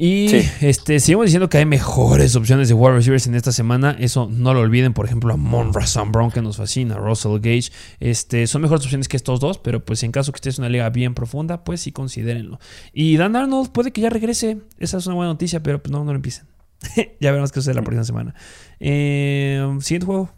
Y este, seguimos diciendo que hay mejores opciones de wide receivers en esta semana. Eso no lo olviden. Por ejemplo, a Mon Brown, que nos fascina, Russell Gage. Este, son mejores opciones que estos dos, pero pues en caso que estés en una liga bien profunda, pues sí considérenlo. Y Dan Arnold puede que ya regrese. Esa es una buena noticia, pero pues no, no lo empiecen. ya veremos qué sucede la próxima semana. Eh, siguiente juego.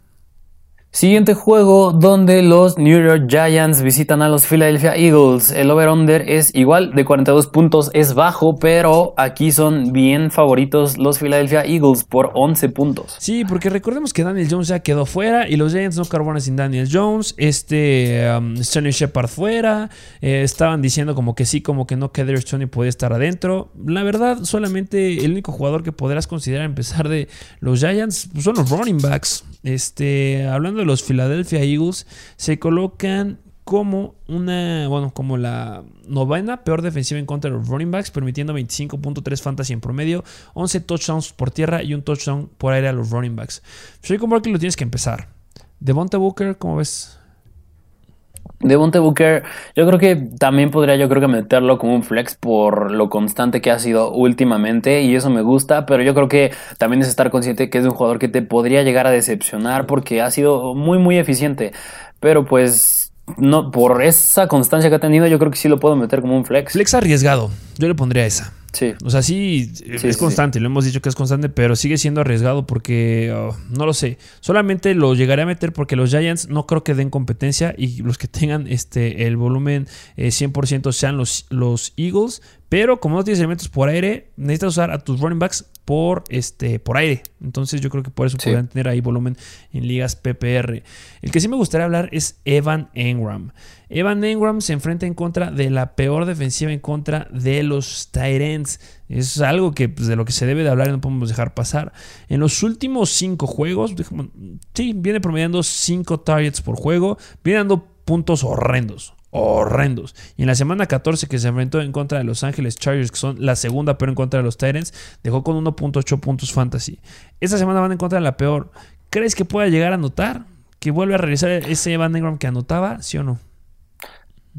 Siguiente juego donde los New York Giants visitan a los Philadelphia Eagles. El over-under es igual de 42 puntos, es bajo, pero aquí son bien favoritos los Philadelphia Eagles por 11 puntos. Sí, porque recordemos que Daniel Jones ya quedó fuera y los Giants no carbonan sin Daniel Jones. Este um, Shepard fuera. Eh, estaban diciendo como que sí, como que no, que Derek Stoney podía estar adentro. La verdad, solamente el único jugador que podrás considerar empezar de los Giants son los running backs. Este, hablando los Philadelphia Eagles, se colocan como una, bueno, como la novena peor defensiva en contra de los running backs, permitiendo 25.3 fantasy en promedio, 11 touchdowns por tierra y un touchdown por aire a los running backs. Soy como que lo tienes que empezar. Devonta Booker, ¿cómo ves? Devonte Booker, yo creo que también podría yo creo que meterlo como un flex por lo constante que ha sido últimamente y eso me gusta, pero yo creo que también es estar consciente que es un jugador que te podría llegar a decepcionar porque ha sido muy muy eficiente, pero pues no por esa constancia que ha tenido yo creo que sí lo puedo meter como un flex. Flex arriesgado, yo le pondría esa. Sí. O sea, sí, es constante, lo hemos dicho que es constante, pero sigue siendo arriesgado porque oh, no lo sé. Solamente lo llegaré a meter porque los Giants no creo que den competencia y los que tengan este el volumen 100% eh, sean los, los Eagles, pero como no tienes elementos por aire, necesitas usar a tus running backs por, este, por aire. Entonces yo creo que por eso podrían tener ahí volumen en ligas PPR. El que sí me gustaría hablar es Evan Engram. Evan Engram se enfrenta en contra de la peor defensiva en contra de los Tyrants. Es algo que pues, de lo que se debe de hablar y no podemos dejar pasar. En los últimos cinco juegos, sí, viene promediando 5 targets por juego, viene dando puntos horrendos horrendos. Y en la semana 14 que se enfrentó en contra de Los Ángeles Chargers, que son la segunda peor en contra de los Titans, dejó con 1.8 puntos fantasy. Esta semana van en contra de la peor. ¿Crees que pueda llegar a anotar? ¿Que vuelve a realizar ese Van Ingram que anotaba? ¿Sí o no?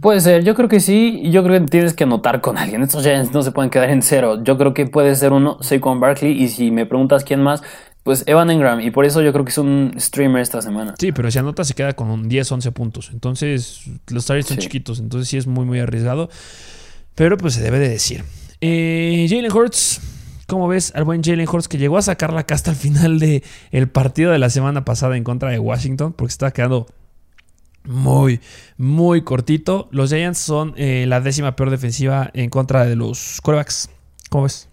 Puede ser, yo creo que sí, yo creo que tienes que anotar con alguien. Estos Giants no se pueden quedar en cero. Yo creo que puede ser uno, Saquon Barkley, y si me preguntas quién más, pues Evan Engram, y por eso yo creo que es un streamer esta semana. Sí, pero si anota se queda con un 10, 11 puntos. Entonces, los targets son chiquitos, entonces sí es muy, muy arriesgado. Pero pues se debe de decir. Eh, Jalen Hurts, ¿cómo ves al buen Jalen Hurts que llegó a sacar la casta al final del el partido de la semana pasada en contra de Washington? Porque estaba quedando muy, muy cortito. Los Giants son eh, la décima peor defensiva en contra de los quarterbacks. ¿Cómo ves?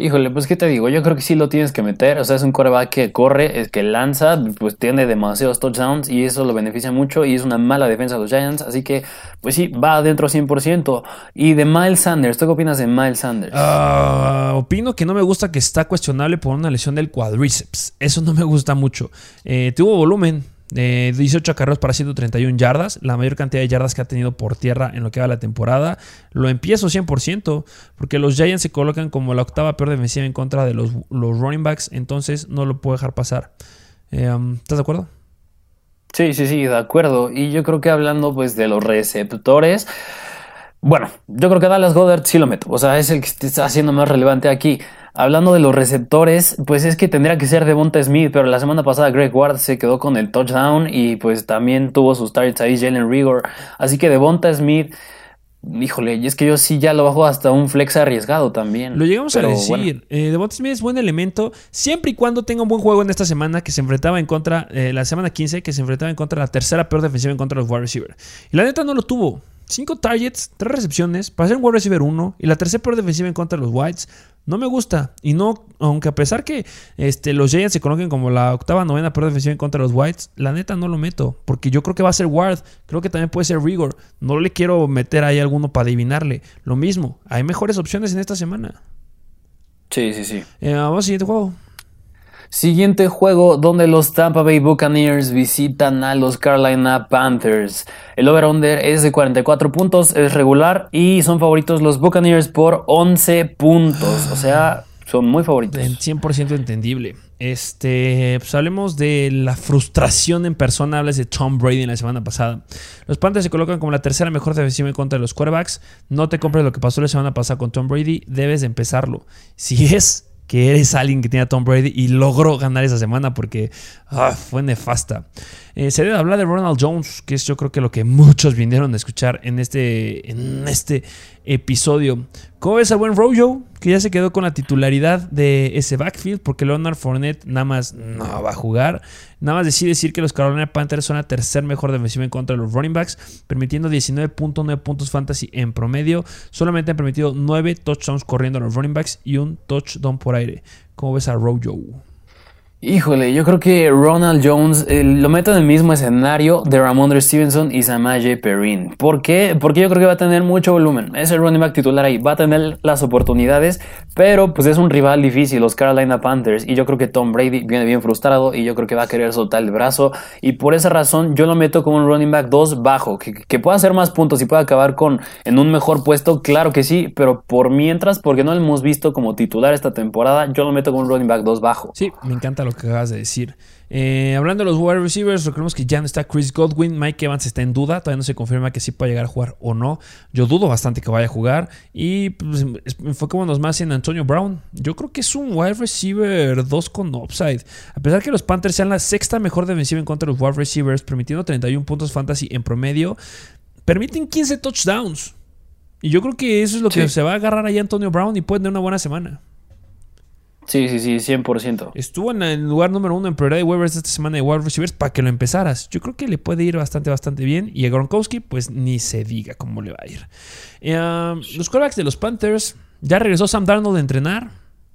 Híjole, pues qué te digo, yo creo que sí lo tienes que meter, o sea, es un coreback que corre, es que lanza, pues tiene demasiados touchdowns y eso lo beneficia mucho y es una mala defensa de los Giants, así que pues sí, va adentro 100%. Y de Miles Sanders, ¿tú qué opinas de Miles Sanders? Ah, opino que no me gusta que está cuestionable por una lesión del cuadríceps, eso no me gusta mucho. Eh, tuvo volumen, 18 carreras para 131 yardas, la mayor cantidad de yardas que ha tenido por tierra en lo que va la temporada. Lo empiezo 100%, porque los Giants se colocan como la octava peor defensiva en contra de los, los running backs, entonces no lo puedo dejar pasar. Eh, um, ¿Estás de acuerdo? Sí, sí, sí, de acuerdo. Y yo creo que hablando pues de los receptores, bueno, yo creo que Dallas Goddard sí lo meto, o sea, es el que está haciendo más relevante aquí. Hablando de los receptores, pues es que tendría que ser Devonta Smith, pero la semana pasada Greg Ward se quedó con el touchdown y pues también tuvo sus targets ahí Jalen Rigor. Así que Devonta Smith, híjole, y es que yo sí ya lo bajo hasta un flex arriesgado también. Lo llegamos a decir. Eh, Devonta Smith es buen elemento siempre y cuando tenga un buen juego en esta semana que se enfrentaba en contra, eh, la semana 15, que se enfrentaba en contra de la tercera peor defensiva en contra de los wide receivers. Y la neta no lo tuvo. 5 targets, 3 recepciones, para ser un wide receiver 1 y la tercera peor defensiva en contra de los Whites. No me gusta. Y no, aunque a pesar que este, los Giants se conozcan como la octava, novena peor defensiva en contra de los Whites, la neta no lo meto. Porque yo creo que va a ser Ward. Creo que también puede ser Rigor. No le quiero meter ahí alguno para adivinarle. Lo mismo. Hay mejores opciones en esta semana. Sí, sí, sí. Eh, vamos al siguiente juego. Siguiente juego donde los Tampa Bay Buccaneers visitan a los Carolina Panthers. El over-under es de 44 puntos, es regular y son favoritos los Buccaneers por 11 puntos. O sea, son muy favoritos. 100% entendible. Este, pues hablemos de la frustración en persona. Hablas de Tom Brady en la semana pasada. Los Panthers se colocan como la tercera mejor defensiva en contra de los quarterbacks. No te compres lo que pasó la semana pasada con Tom Brady. Debes de empezarlo. Si es que eres alguien que tiene Tom Brady y logró ganar esa semana porque ah, fue nefasta. Eh, se debe hablar de Ronald Jones, que es yo creo que lo que muchos vinieron a escuchar en este, en este episodio. ¿Cómo ves a buen Rojo? Que ya se quedó con la titularidad de ese backfield, porque Leonard Fournette nada más no va a jugar. Nada más decide decir que los Carolina Panthers son la tercer mejor defensiva en contra de los running backs, permitiendo 19.9 puntos fantasy en promedio. Solamente han permitido 9 touchdowns corriendo a los running backs y un touchdown por aire. ¿Cómo ves a Rojo? Híjole, yo creo que Ronald Jones eh, lo meto en el mismo escenario de Ramondre Stevenson y Samaje Perrin. ¿Por qué? Porque yo creo que va a tener mucho volumen. Es el running back titular ahí, va a tener las oportunidades, pero pues es un rival difícil, los Carolina Panthers. Y yo creo que Tom Brady viene bien frustrado y yo creo que va a querer soltar el brazo. Y por esa razón yo lo meto como un running back 2 bajo, que, que pueda hacer más puntos y pueda acabar con en un mejor puesto, claro que sí, pero por mientras, porque no lo hemos visto como titular esta temporada, yo lo meto como un running back 2 bajo. Sí, me encanta lo que acabas de decir. Eh, hablando de los wide receivers, recordemos que ya no está Chris Godwin, Mike Evans está en duda, todavía no se confirma que sí puede llegar a jugar o no. Yo dudo bastante que vaya a jugar y pues, enfoquémonos más en Antonio Brown. Yo creo que es un wide receiver 2 con upside. A pesar que los Panthers sean la sexta mejor defensiva en contra de los wide receivers, permitiendo 31 puntos fantasy en promedio, permiten 15 touchdowns. Y yo creo que eso es lo que se va a agarrar ahí Antonio Brown y puede tener una buena semana. Sí, sí, sí, 100%. Estuvo en el lugar número uno en prioridad de waivers esta semana de wide receivers para que lo empezaras. Yo creo que le puede ir bastante, bastante bien. Y a Gronkowski, pues ni se diga cómo le va a ir. Eh, los quarterbacks de los Panthers. Ya regresó Sam Darnold a entrenar.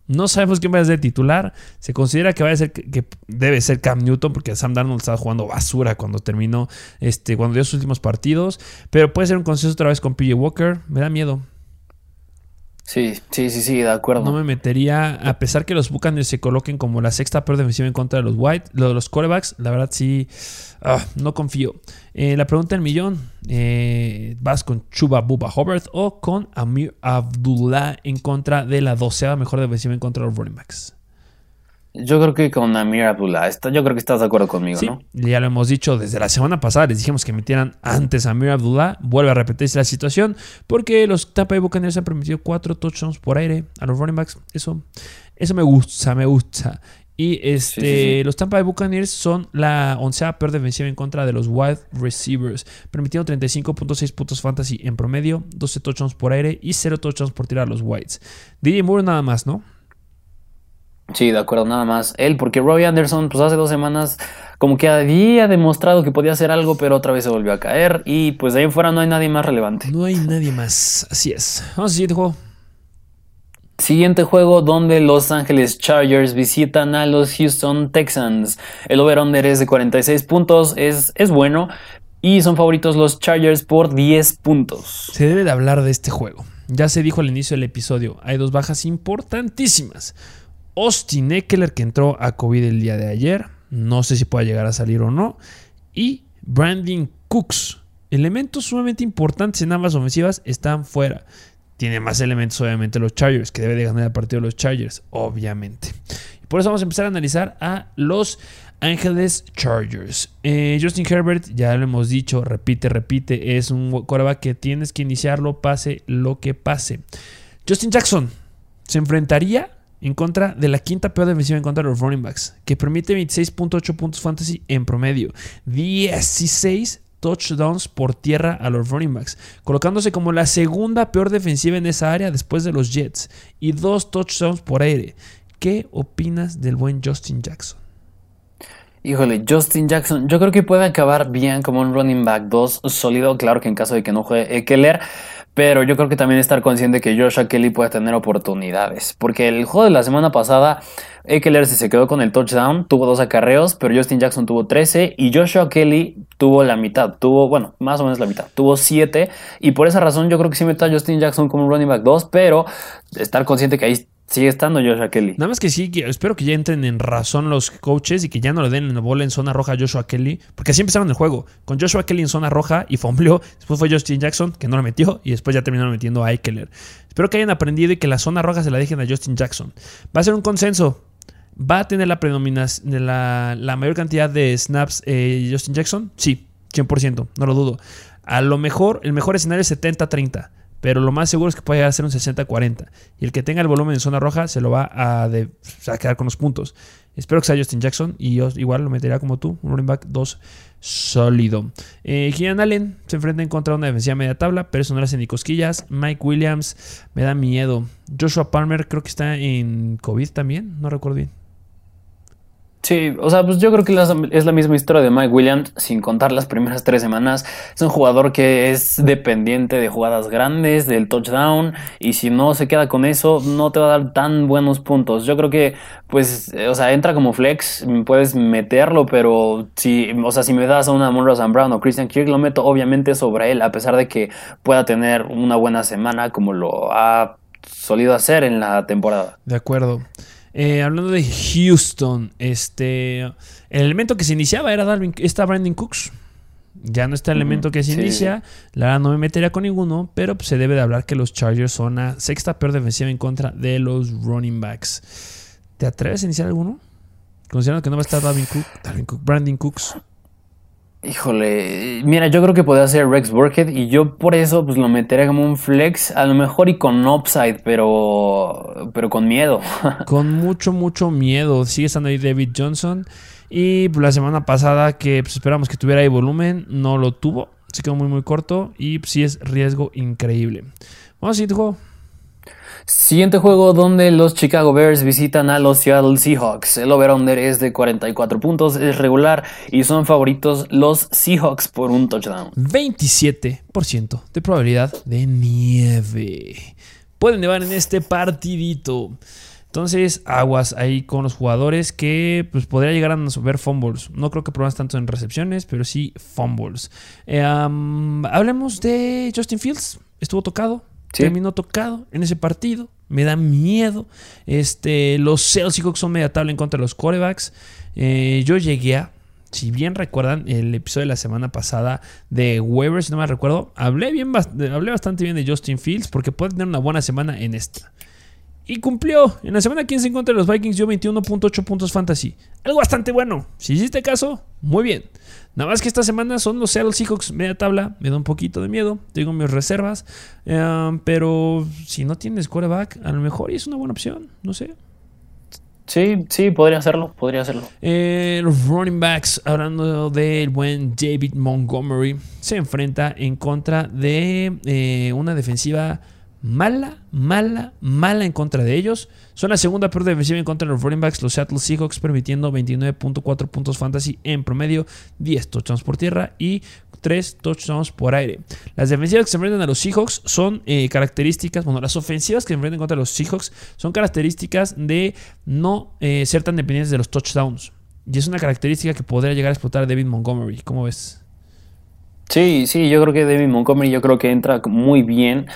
No sabemos quién va a ser titular. Se considera que, va a ser, que debe ser Cam Newton porque Sam Darnold estaba jugando basura cuando terminó, este, cuando dio sus últimos partidos. Pero puede ser un consenso otra vez con PJ Walker. Me da miedo. Sí, sí, sí, sí, de acuerdo. No me metería, a pesar que los Buccaneers se coloquen como la sexta peor defensiva en contra de los White, de los corebacks, la verdad sí, ah, no confío. Eh, la pregunta del millón, eh, ¿vas con Chuba Buba Hobart o con Amir Abdullah en contra de la doceava mejor defensiva en contra de los running backs? Yo creo que con Amir Abdullah, yo creo que estás de acuerdo conmigo, sí, ¿no? Ya lo hemos dicho desde la semana pasada, les dijimos que metieran antes a Amir Abdullah, vuelve a repetirse la situación, porque los Tampa Bay Buccaneers han permitido cuatro touchdowns por aire a los running backs, eso, eso me gusta, me gusta. Y este, los Tampa Bay Buccaneers son la onceava peor defensiva en contra de los wide receivers, permitiendo 35.6 puntos fantasy en promedio, 12 touchdowns por aire y 0 touchdowns por tirar a los whites. DJ Moore nada más, ¿no? Sí, de acuerdo, nada más. Él, porque Robbie Anderson, pues hace dos semanas, como que había demostrado que podía hacer algo, pero otra vez se volvió a caer. Y pues de ahí en fuera no hay nadie más relevante. No hay nadie más, así es. Vamos al siguiente juego. Siguiente juego donde Los Ángeles Chargers visitan a los Houston Texans. El over-under es de 46 puntos, es, es bueno. Y son favoritos los Chargers por 10 puntos. Se debe de hablar de este juego. Ya se dijo al inicio del episodio, hay dos bajas importantísimas. Austin Eckler, que entró a COVID el día de ayer. No sé si pueda llegar a salir o no. Y Brandon Cooks. Elementos sumamente importantes en ambas ofensivas están fuera. Tiene más elementos, obviamente, los Chargers, que debe de ganar el partido los Chargers, obviamente. Por eso vamos a empezar a analizar a los Ángeles Chargers. Eh, Justin Herbert, ya lo hemos dicho, repite, repite, es un quarterback que tienes que iniciarlo, pase lo que pase. Justin Jackson se enfrentaría en contra de la quinta peor defensiva en contra de los running backs, que permite 26.8 puntos fantasy en promedio, 16 touchdowns por tierra a los running backs, colocándose como la segunda peor defensiva en esa área después de los Jets, y dos touchdowns por aire. ¿Qué opinas del buen Justin Jackson? Híjole, Justin Jackson, yo creo que puede acabar bien como un running back 2 sólido, claro que en caso de que no juegue Eckler, pero yo creo que también estar consciente que Joshua Kelly puede tener oportunidades. Porque el juego de la semana pasada, Eckler se quedó con el touchdown, tuvo dos acarreos, pero Justin Jackson tuvo 13 y Joshua Kelly tuvo la mitad, tuvo, bueno, más o menos la mitad, tuvo 7. Y por esa razón yo creo que sí meto a Justin Jackson como un running back 2, pero estar consciente que ahí Sigue estando Joshua Kelly. Nada más que sí, espero que ya entren en razón los coaches y que ya no le den la bola en zona roja a Joshua Kelly. Porque así empezaron el juego. Con Joshua Kelly en zona roja y fombleó. Después fue Justin Jackson, que no lo metió. Y después ya terminaron metiendo a Eckler. Espero que hayan aprendido y que la zona roja se la dejen a Justin Jackson. Va a ser un consenso. ¿Va a tener la predominación, la, la mayor cantidad de snaps eh, Justin Jackson? Sí, 100%, no lo dudo. A lo mejor, el mejor escenario es 70-30, pero lo más seguro es que pueda llegar a ser un 60-40. Y el que tenga el volumen en zona roja se lo va a, quedar con los puntos. Espero que sea Justin Jackson y yo igual lo metería como tú, un running back 2 sólido. Eh, Allen se enfrenta en contra de una defensiva media tabla, pero eso no le hace ni cosquillas. Mike Williams me da miedo. Joshua Palmer creo que está en COVID también, no recuerdo bien. Sí, o sea, pues yo creo que es la misma historia de Mike Williams, sin contar las primeras tres semanas. Es un jugador que es dependiente de jugadas grandes, del touchdown, y si no se queda con eso, no te va a dar tan buenos puntos. Yo creo que, pues, o sea, entra como flex, puedes meterlo, pero si, o sea, si me das a una Monroe Sam Brown o Christian Kirk, lo meto obviamente sobre él, a pesar de que pueda tener una buena semana como lo ha solido hacer en la temporada. De acuerdo. Eh, hablando de Houston, este, el elemento que se iniciaba era Darwin, está Brandon Cooks. Ya no está el elemento que se inicia. La verdad no me metería con ninguno, pero pues, se debe de hablar que los Chargers son la sexta peor defensiva en contra de los running backs. ¿Te atreves a iniciar alguno? Considerando que no va a estar Darwin Cook, Darwin Cook, Brandon Cooks. Híjole, mira, yo creo que podría ser Rex Burkhead y yo por eso pues lo metería como un flex, a lo mejor y con upside, pero pero con miedo. con mucho mucho miedo. Sigue estando ahí David Johnson y pues, la semana pasada que pues, esperamos que tuviera ahí volumen, no lo tuvo, se quedó muy muy corto y pues, sí es riesgo increíble. Vamos a juego. Siguiente juego donde los Chicago Bears visitan a los Seattle Seahawks. El over-under es de 44 puntos, es regular y son favoritos los Seahawks por un touchdown. 27% de probabilidad de nieve. Pueden nevar en este partidito. Entonces, aguas ahí con los jugadores que pues, podría llegar a ver fumbles. No creo que problemas tanto en recepciones, pero sí fumbles. Eh, hablemos de Justin Fields. Estuvo tocado, Terminó tocado en ese partido. Me da miedo. Este, los Celtics son media tabla en contra de los quarterbacks. Eh, yo llegué a, si bien recuerdan el episodio de la semana pasada de Weber, si no me recuerdo, hablé, bien, hablé bastante bien de Justin Fields porque puede tener una buena semana en esta. Y cumplió. En la semana 15 en contra de los Vikings dio 21.8 puntos fantasy. Algo bastante bueno. Si hiciste caso, muy bien. Nada más que esta semana son los Seattle Seahawks media tabla. Me da un poquito de miedo. Tengo mis reservas. Eh, pero si no tienes quarterback, a lo mejor es una buena opción. No sé. Sí, sí, podría hacerlo, podría hacerlo. Eh, los running backs, hablando del buen David Montgomery, se enfrenta en contra de eh, una defensiva mala, mala, mala en contra de ellos. Son la segunda peor defensiva en contra de los running backs, los Seattle Seahawks, permitiendo 29.4 puntos fantasy en promedio, 10 touchdowns por tierra y 3 touchdowns por aire. Las defensivas que se enfrentan a los Seahawks son eh, características, bueno, las ofensivas que se enfrentan contra los Seahawks son características de no eh, ser tan dependientes de los touchdowns. Y es una característica que podría llegar a explotar David Montgomery. ¿Cómo ves? Sí, sí, yo creo que David Montgomery yo creo que entra muy bien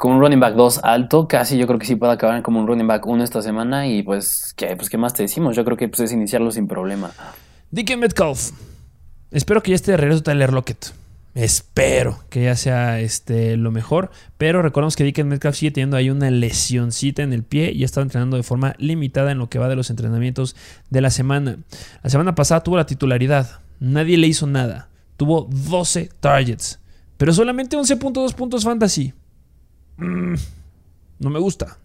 con un running back 2 alto, casi yo creo que sí puede acabar como un running back 1 esta semana y pues ¿qué, pues, ¿qué más te decimos? Yo creo que pues, es iniciarlo sin problema. Dick Metcalf. Espero que ya esté de regreso Tyler Lockett. Espero que ya sea este, lo mejor. Pero recordemos que Dick Metcalf sigue teniendo ahí una lesioncita en el pie y ha estado entrenando de forma limitada en lo que va de los entrenamientos de la semana. La semana pasada tuvo la titularidad. Nadie le hizo nada. Tuvo 12 targets. Pero solamente 11.2 puntos fantasy. Mm, no me gusta.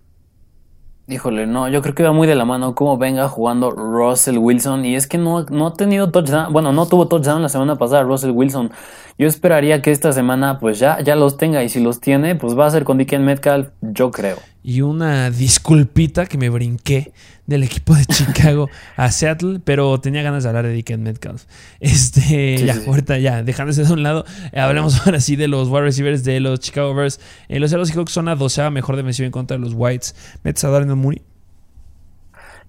Híjole, no, yo creo que va muy de la mano cómo venga jugando Russell Wilson. Y es que no, no ha tenido touchdown, bueno, no tuvo touchdown la semana pasada Russell Wilson. Yo esperaría que esta semana pues ya, ya los tenga y si los tiene pues va a ser con Dickens Metcalf, yo creo. Y una disculpita que me brinqué del equipo de Chicago a Seattle, pero tenía ganas de hablar de Dickens Metcalf. Este, ya, ahorita ya, dejándose de un lado, hablemos ahora sí de los wide receivers de los Chicago Bears. Eh, los Seattle Seahawks son la doceava mejor defensiva en contra de los Whites. ¿Metes a Darnell Mooney?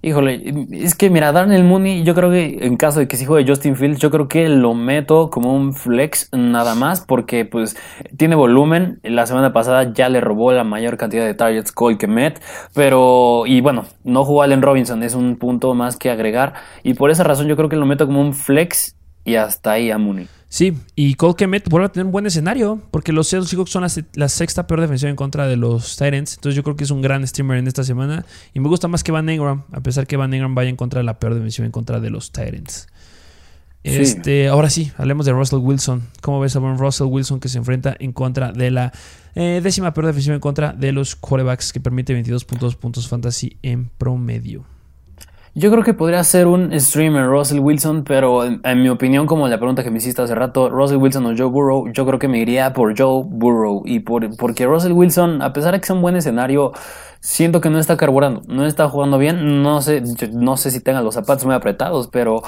Híjole, es que mira, Darnell Mooney, yo creo que en caso de que si juegue Justin Fields, yo creo que lo meto como un flex nada más porque pues tiene volumen. La semana pasada ya le robó la mayor cantidad de targets Cole que Met, pero y bueno, no jugó Allen Robinson, es un punto más que agregar y por esa razón yo creo que lo meto como un flex y hasta ahí a Mooney. Sí, y Cole Kemet vuelve a tener un buen escenario, porque los Seattle Seahawks son la, sexta peor defensiva en contra de los Titans. Entonces yo creo que es un gran streamer en esta semana. Y me gusta más que Van Ingram, a pesar que Van Ingram vaya en contra de la peor defensiva en contra de los Titans. Este, ahora sí, hablemos de Russell Wilson. ¿Cómo ves a Russell Wilson que se enfrenta en contra de la eh, décima peor defensiva en contra de los quarterbacks que permite 22.2 puntos fantasy en promedio? Yo creo que podría ser un streamer Russell Wilson, pero en, mi opinión, como la pregunta que me hiciste hace rato, Russell Wilson o Joe Burrow, yo creo que me iría por Joe Burrow. Y por, porque Russell Wilson, a pesar de que sea un buen escenario, siento que no está carburando, no está jugando bien. No sé, no sé si tenga los zapatos muy apretados, pero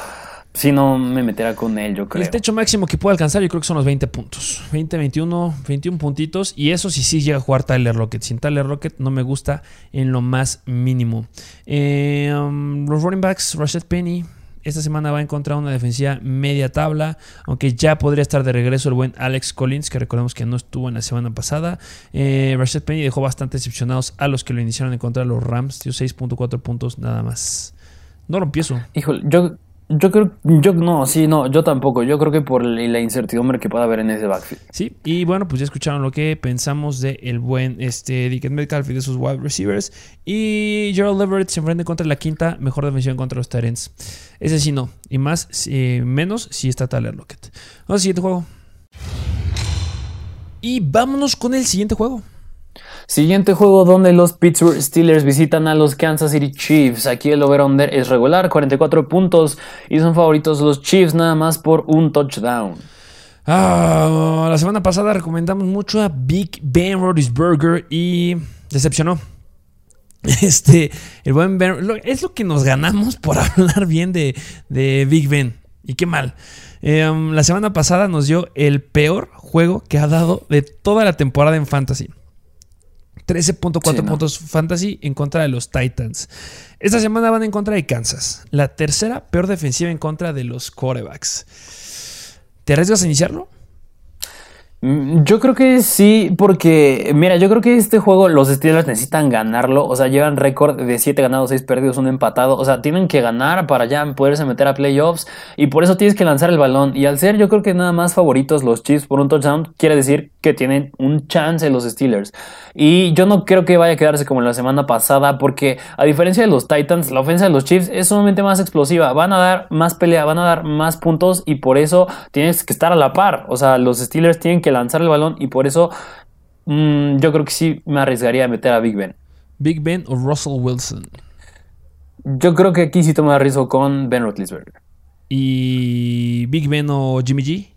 si no me meterá con él, yo creo. El techo máximo que puede alcanzar, yo creo que son los 20 puntos. 20, 21, 21 puntitos. Y eso sí, sí llega a jugar Tyler Rocket. Sin Tyler Rocket no me gusta en lo más mínimo. Eh, um, los running backs, Rashad Penny. Esta semana va a encontrar una defensiva media tabla, aunque ya podría estar de regreso el buen Alex Collins, que recordemos que no estuvo en la semana pasada. Eh, Rashad Penny dejó bastante decepcionados a los que lo iniciaron en contra de los Rams, dio 6.4 puntos nada más. No lo empiezo. Híjole, yo, yo creo, yo no, sí, no, yo tampoco. Yo creo que por la incertidumbre que pueda haber en ese backfield. Sí, y bueno, pues ya escucharon lo que pensamos de el buen este Dickens Metcalf y de sus wide receivers. Y Gerald Everett se enfrenta contra la quinta mejor defensiva contra los Tyrants. Ese sí no, y más, menos si está Tyler Lockett. Vamos al siguiente juego. Y vámonos con el siguiente juego. Siguiente juego donde los Pittsburgh Steelers visitan a los Kansas City Chiefs. Aquí el over-under es regular, 44 puntos. Y son favoritos los Chiefs nada más por un touchdown. Ah, la semana pasada recomendamos mucho a Big Ben Roethlisberger y decepcionó. Este, el buen Ben, es lo que nos ganamos por hablar bien de, Big Ben. Y qué mal. Em, la semana pasada nos dio el peor juego que ha dado de toda la temporada en Fantasy. 13.4 puntos fantasy en contra de los Titans. Esta semana van en contra de Kansas. La tercera peor defensiva en contra de los quarterbacks. ¿Te arriesgas a iniciarlo? Mm, yo creo que sí, porque mira, yo creo que este juego los Steelers necesitan ganarlo, o sea, llevan récord de 7 ganados, 6 perdidos, un empatado, o sea, tienen que ganar para ya poderse meter a playoffs y por eso tienes que lanzar el balón y al ser yo creo que nada más favoritos los Chiefs por un touchdown, quiere decir que tienen un chance los Steelers. Y yo no creo que vaya a quedarse como la semana pasada porque a diferencia de los Titans, la ofensa de los Chiefs es sumamente más explosiva, van a dar más pelea, van a dar más puntos y por eso tienes que estar a la par, o sea, los Steelers tienen que lanzar el balón y por eso mm, yo creo que sí me arriesgaría a meter a Big Ben. ¿Big Ben o Russell Wilson? Yo creo que aquí sí tomo riesgo con Ben Roethlisberger. ¿Y Big Ben o Jimmy G?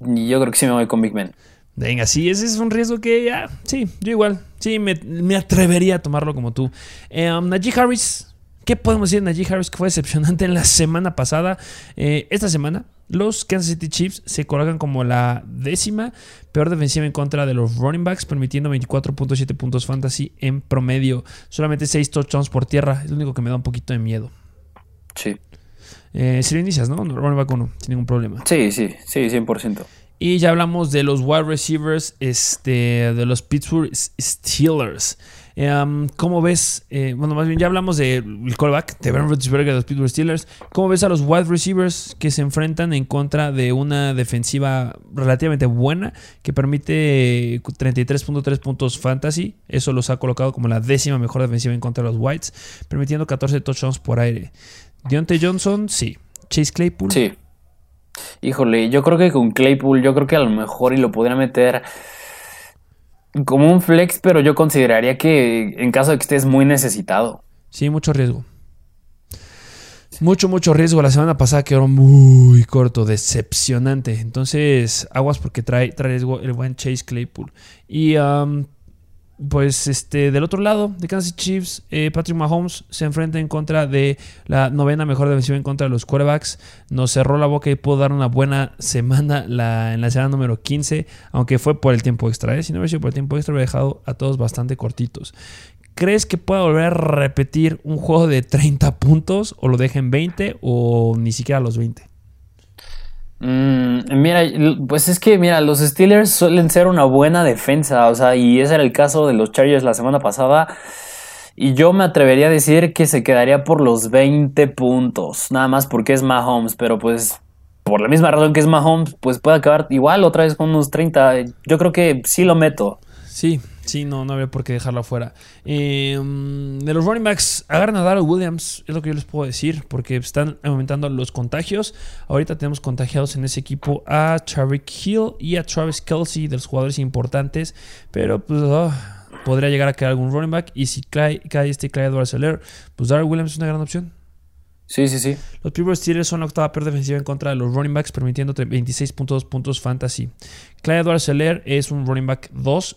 Yo creo que sí me voy con Big Ben. Venga, sí, ese es un riesgo que ya, sí, yo igual, sí, me, atrevería a tomarlo como tú. Eh, um, Najee Harris, ¿qué podemos decir de Najee Harris que fue decepcionante en la semana pasada? Eh, esta semana los Kansas City Chiefs se colocan como la décima peor defensiva en contra de los running backs, permitiendo 24.7 puntos fantasy en promedio. Solamente 6 touchdowns por tierra. Es lo único que me da un poquito de miedo. Sí. Eh, si lo inicias, ¿no? Running back 1, sin ningún problema. Sí, sí, sí, 100%. Y ya hablamos de los wide receivers este, de los Pittsburgh Steelers. Em, ¿Cómo ves? Eh, bueno, más bien ya hablamos del callback de Ben Roethlisberger de los Pittsburgh Steelers. ¿Cómo ves a los wide receivers que se enfrentan en contra de una defensiva relativamente buena que permite 33.3 puntos fantasy? Eso los ha colocado como la décima mejor defensiva en contra de los Whites, permitiendo 14 touchdowns por aire. Deontay Johnson, sí. Chase Claypool. Sí. Híjole, yo creo que con Claypool, yo creo que a lo mejor y lo podría meter como un flex, pero yo consideraría que en caso de que estés muy necesitado. Sí, mucho riesgo. Mucho, mucho riesgo. La semana pasada quedó muy corto, decepcionante. Entonces, aguas porque trae, trae riesgo el buen Chase Claypool. Y pues este, del otro lado de Kansas Chiefs, eh, Patrick Mahomes se enfrenta en contra de la novena mejor defensiva en contra de los quarterbacks. Nos cerró la boca y pudo dar una buena semana la, en la semana número 15, aunque fue por el tiempo extra. ¿eh? Si no hubiera sido por el tiempo extra, hubiera dejado a todos bastante cortitos. ¿Crees que pueda volver a repetir un juego de 30 puntos o lo dejen 20 o ni siquiera los 20? Mm, mira, pues es que, mira, los Steelers suelen ser una buena defensa, o sea, y ese era el caso de los Chargers la semana pasada. Y yo me atrevería a decir que se quedaría por los 20 puntos, nada más porque es Mahomes, pero pues por la misma razón que es Mahomes, pues puede acabar igual otra vez con unos 30. Yo creo que sí lo meto. Sí, sí, no, no había por qué dejarlo afuera. Eh, de los running backs, agarran a Darrell Williams, es lo que yo les puedo decir, porque están aumentando los contagios. Ahorita tenemos contagiados en ese equipo a Tariq Hill y a Travis Kelsey, de los jugadores importantes, pero pues oh, podría llegar a quedar algún running back. Y si cae, cae este Clyde Edwards pues Darrell Williams es una gran opción. Sí, sí, sí. Los Pittsburgh Steelers son la octava peor defensiva en contra de los running backs, permitiendo 26.2 puntos fantasy. Clyde Seller es un running back 2,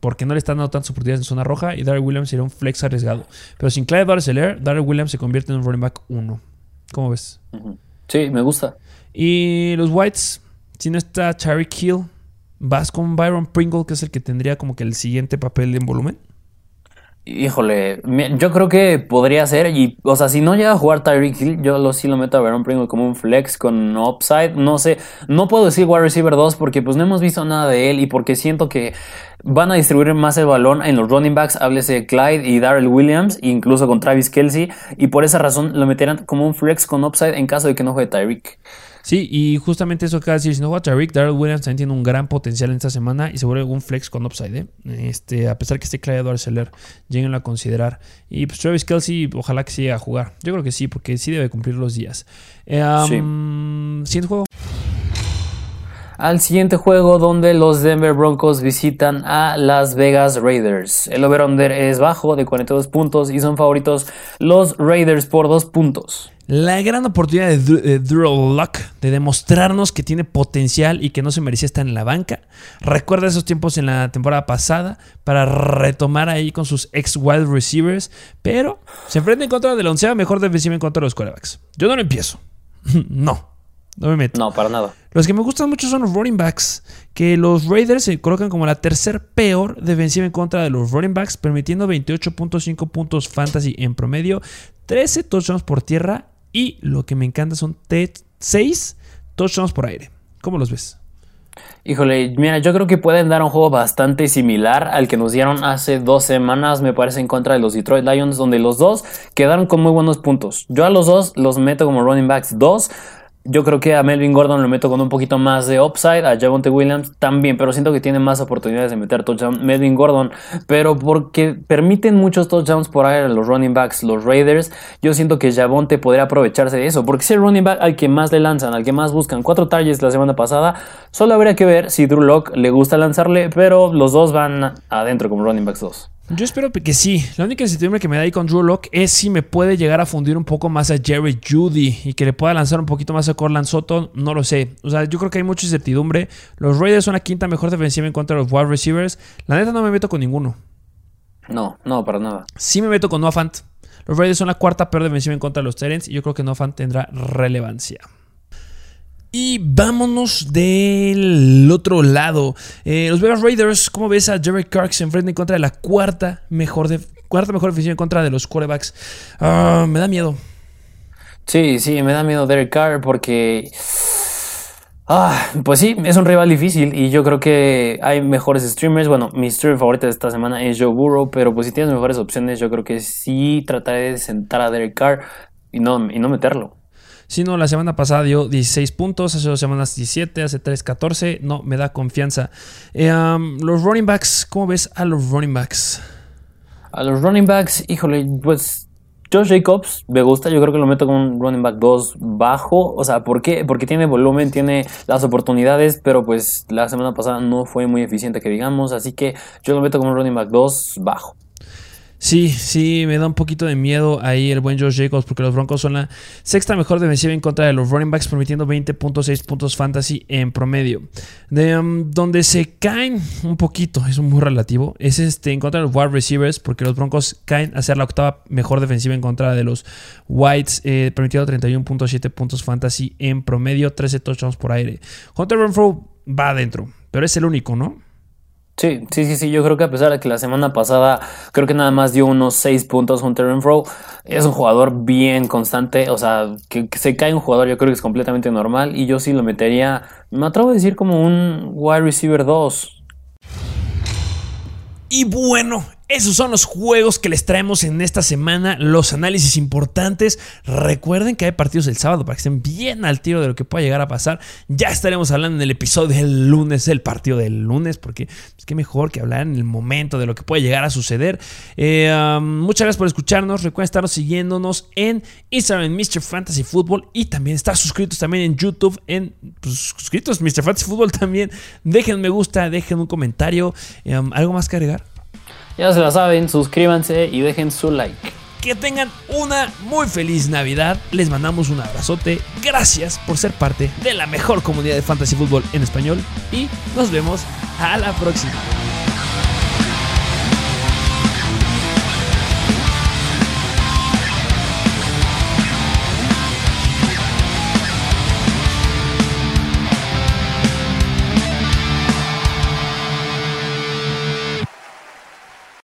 porque no le están dando tantas oportunidades en zona roja, y Darrell Williams sería un flex arriesgado. Pero sin Clyde Edwards Seller, Darrell Williams se convierte en un running back 1. ¿Cómo ves? Sí, me gusta. Y los Whites, si no está Charlie Hill, ¿vas con Byron Pringle, que es el que tendría como que el siguiente papel en volumen? Híjole, yo creo que podría ser, y, o sea, si no llega a jugar Tyreek Hill, yo lo, sí lo meto a Baron Pringle como un flex con upside, no sé, no puedo decir wide receiver 2 porque pues no hemos visto nada de él y porque siento que van a distribuir más el balón en los running backs, háblese Clyde y Darrell Williams, incluso con Travis Kelsey, y por esa razón lo meterán como un flex con upside en caso de que no juegue Tyreek. Sí, y justamente eso acaba de decir, si no juega Rick, Darrell Williams también tiene un gran potencial en esta semana y se vuelve un flex con upside, ¿eh? Este, a pesar que esté Clyde Seller, lleguen a considerar. Y pues Travis Kelsey, ojalá que siga a jugar. Yo creo que sí, porque sí debe cumplir los días. Eh, Siguiente juego al siguiente juego donde los Denver Broncos visitan a Las Vegas Raiders. El over-under es bajo de 42 puntos y son favoritos los Raiders por 2 puntos. La gran oportunidad de Drew Luck de demostrarnos que tiene potencial y que no se merecía estar en la banca. Recuerda esos tiempos en la temporada pasada para retomar ahí con sus ex wild receivers, pero se enfrenta en contra de la oncea mejor defensiva en contra de los quarterbacks. Yo no lo empiezo. no. No me meto. No, para nada. Los que me gustan mucho son los running backs, que los Raiders se colocan como la tercer peor defensiva en contra de los running backs, permitiendo 28.5 puntos fantasy en promedio, 13 touchdowns por tierra y lo que me encanta son 6 touchdowns por aire. ¿Cómo los ves? Híjole, mira, yo creo que pueden dar un juego bastante similar al que nos dieron hace dos semanas, me parece, en contra de los Detroit Lions, donde los dos quedaron con muy buenos puntos. Yo a los dos los meto como running backs 2 yo creo que a Melvin Gordon lo meto con un poquito más de upside, a Javonte Williams también, pero siento que tiene más oportunidades de meter touchdown Melvin Gordon, pero porque permiten muchos touchdowns por ahí a los running backs, los Raiders, yo siento que Javonte podría aprovecharse de eso, porque si el running back al que más le lanzan, al que más buscan cuatro targets la semana pasada, solo habría que ver si Drew Locke le gusta lanzarle, pero los dos van adentro como running backs 2. Yo espero que sí. La única incertidumbre que me da ahí con Drew Locke es si me puede llegar a fundir un poco más a Jerry Judy y que le pueda lanzar un poquito más a Corland Soto. No lo sé. O sea, yo creo que hay mucha incertidumbre. Los Raiders son la quinta mejor defensiva en contra de los wide receivers. La neta no me meto con ninguno. No, no, para nada. Sí me meto con Noah Fant. Los Raiders son la cuarta peor defensiva en contra de los Terrence y yo creo que Noah Fant tendrá relevancia. Y vámonos del otro lado. Eh, los Vegas Raiders, ¿cómo ves a Jerry Carr se enfrenta en contra de la cuarta mejor, de, cuarta mejor defensiva en contra de los quarterbacks? Ah, me da miedo. Sí, sí, me da miedo Derek Carr porque... Ah, pues sí, es un rival difícil y yo creo que hay mejores streamers. Bueno, mi streamer favorito de esta semana es Joe Burrow, pero pues si tienes mejores opciones, yo creo que sí trataré de sentar a Derek Carr y no, y no meterlo. Si no, la semana pasada dio 16 puntos, hace dos semanas 17, hace tres 14. No, me da confianza. Eh, los running backs, ¿cómo ves a los running backs? A los running backs, híjole, pues Josh Jacobs me gusta, yo creo que lo meto con un running back 2 bajo. O sea, ¿por qué? Porque tiene volumen, tiene las oportunidades, pero pues la semana pasada no fue muy eficiente que digamos. Así que yo lo meto como un running back 2 bajo. Sí, sí, me da un poquito de miedo ahí el buen Josh Jacobs porque los Broncos son la sexta mejor defensiva en contra de los running backs, permitiendo 20.6 puntos fantasy en promedio. De, um, donde se caen un poquito, es muy relativo, es este en contra de los wide receivers porque los Broncos caen a ser la octava mejor defensiva en contra de los Whites, eh, permitiendo 31.7 puntos fantasy en promedio, 13 touchdowns por aire. Hunter Renfro va adentro, pero es el único, ¿no? Sí, sí, sí, sí. Yo creo que a pesar de que la semana pasada creo que nada más dio unos 6 puntos Hunter Renfro, es un jugador bien constante. O sea, que, se cae un jugador, yo creo que es completamente normal. Y yo sí lo metería, me atrevo a decir, como un wide receiver 2. Y bueno, Esos son los juegos que les traemos en esta semana, los análisis importantes. Recuerden que hay partidos el sábado para que estén bien al tiro de lo que pueda llegar a pasar. Ya estaremos hablando en el episodio del lunes, el partido del lunes, porque es que mejor que hablar en el momento de lo que puede llegar a suceder. Eh, um, muchas gracias por escucharnos. Recuerden estar siguiéndonos en Instagram, en Mr. Fantasy Football y también estar suscritos también en YouTube, en pues, suscritos Mr. Fantasy Football también. Dejen me gusta, dejen un comentario. Eh, um, ¿Algo más que agregar? Ya se la saben, suscríbanse y dejen su like. Que tengan una muy feliz Navidad. Les mandamos un abrazote. Gracias por ser parte de la mejor comunidad de fantasy fútbol en español. Y nos vemos a la próxima.